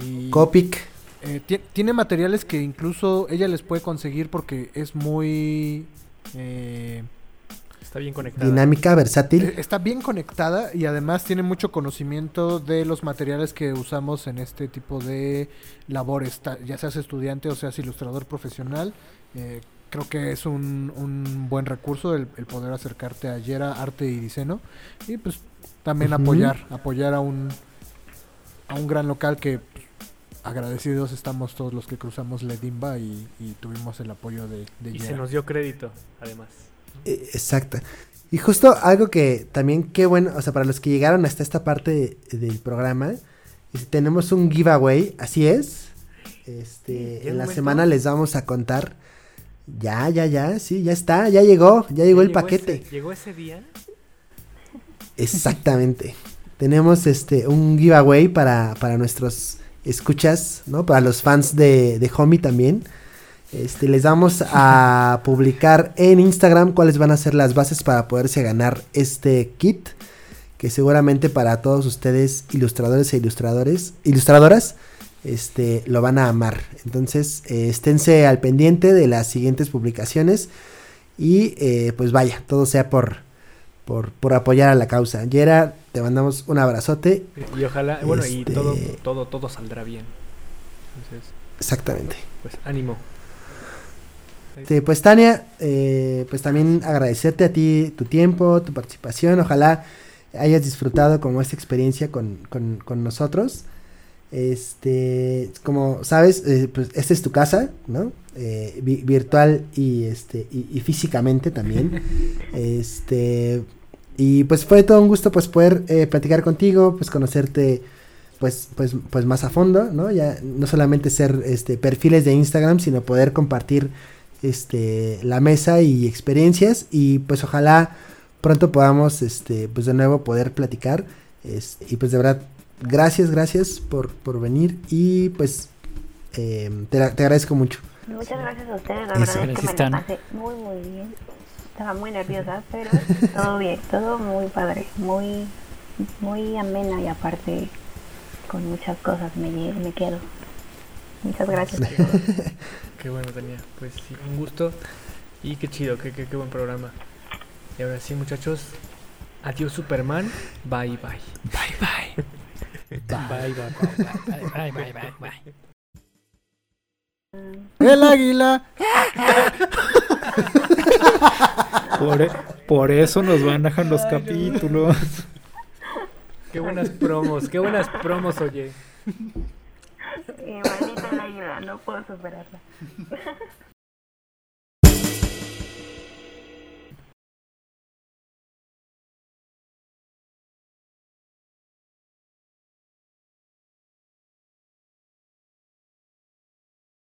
Y Copic eh, ti- tiene materiales que incluso ella les puede conseguir porque es muy... eh, Está bien conectada. dinámica versátil eh, Está bien conectada y además tiene mucho conocimiento de los materiales que usamos en este tipo de labores, ya seas estudiante o seas ilustrador profesional. eh, creo que es un, un buen recurso el, el poder acercarte a Yera Arte y Diseño y pues también apoyar, apoyar a un, a un gran local que agradecidos estamos todos los que cruzamos Ledimba y, y tuvimos el apoyo de, de Y Yera. se nos dio crédito, además. Eh, Exacto. Y justo algo que también qué bueno, o sea, para los que llegaron hasta esta parte de- del programa, es- tenemos un giveaway, así es. Este, ¿Ya en la semana les vamos a contar. Ya, ya, ya, sí, ya está, ya llegó, ya llegó el paquete. ¿Llegó ese día? Exactamente. Tenemos este un giveaway para, para nuestros escuchas, ¿no? Para los fans de, de Homie también. Este, les vamos a publicar en Instagram cuáles van a ser las bases para poderse ganar este kit. Que seguramente para todos ustedes, ilustradores e ilustradores, ilustradoras, este, lo van a amar. Entonces, eh, esténse al pendiente de las siguientes publicaciones. Y eh, pues vaya, todo sea por, por, por apoyar a la causa. Yera, te mandamos un abrazote. Y ojalá, bueno, y Este- todo, todo, todo saldrá bien. Entonces, Exactamente. pues ánimo. Este, pues Tania, eh, pues también agradecerte a ti tu tiempo, tu participación. Ojalá hayas disfrutado como esta experiencia con, con- con nosotros. Este, como sabes, eh, pues esta es tu casa, ¿no? Eh, vi- virtual y este y, y físicamente también. este y pues fue todo un gusto pues poder eh, platicar contigo, pues conocerte pues pues pues más a fondo, ¿no? Ya no solamente ser este perfiles de Instagram, sino poder compartir este la mesa y experiencias y pues ojalá pronto podamos este pues de nuevo poder platicar este, y pues de verdad gracias gracias por, por venir y pues eh, te, te agradezco mucho Muchas gracias a ustedes, la Eso. verdad es que me la pasé muy muy bien. Estaba muy nerviosa, pero todo bien, todo muy padre, muy muy amena y aparte con muchas cosas me, me quedo. Muchas gracias. a todos. Qué bueno, Tania. Pues sí, un gusto. Y qué chido, qué, qué, qué buen programa. Y ahora sí, muchachos. Adiós, Superman. Bye, bye. Bye, bye. Bye, bye, bye, bye, bye, bye, bye. El águila. Por, e- por eso nos bajan los capítulos. Qué buenas promos, qué buenas promos, oye. Maldita la águila, no puedo superarla.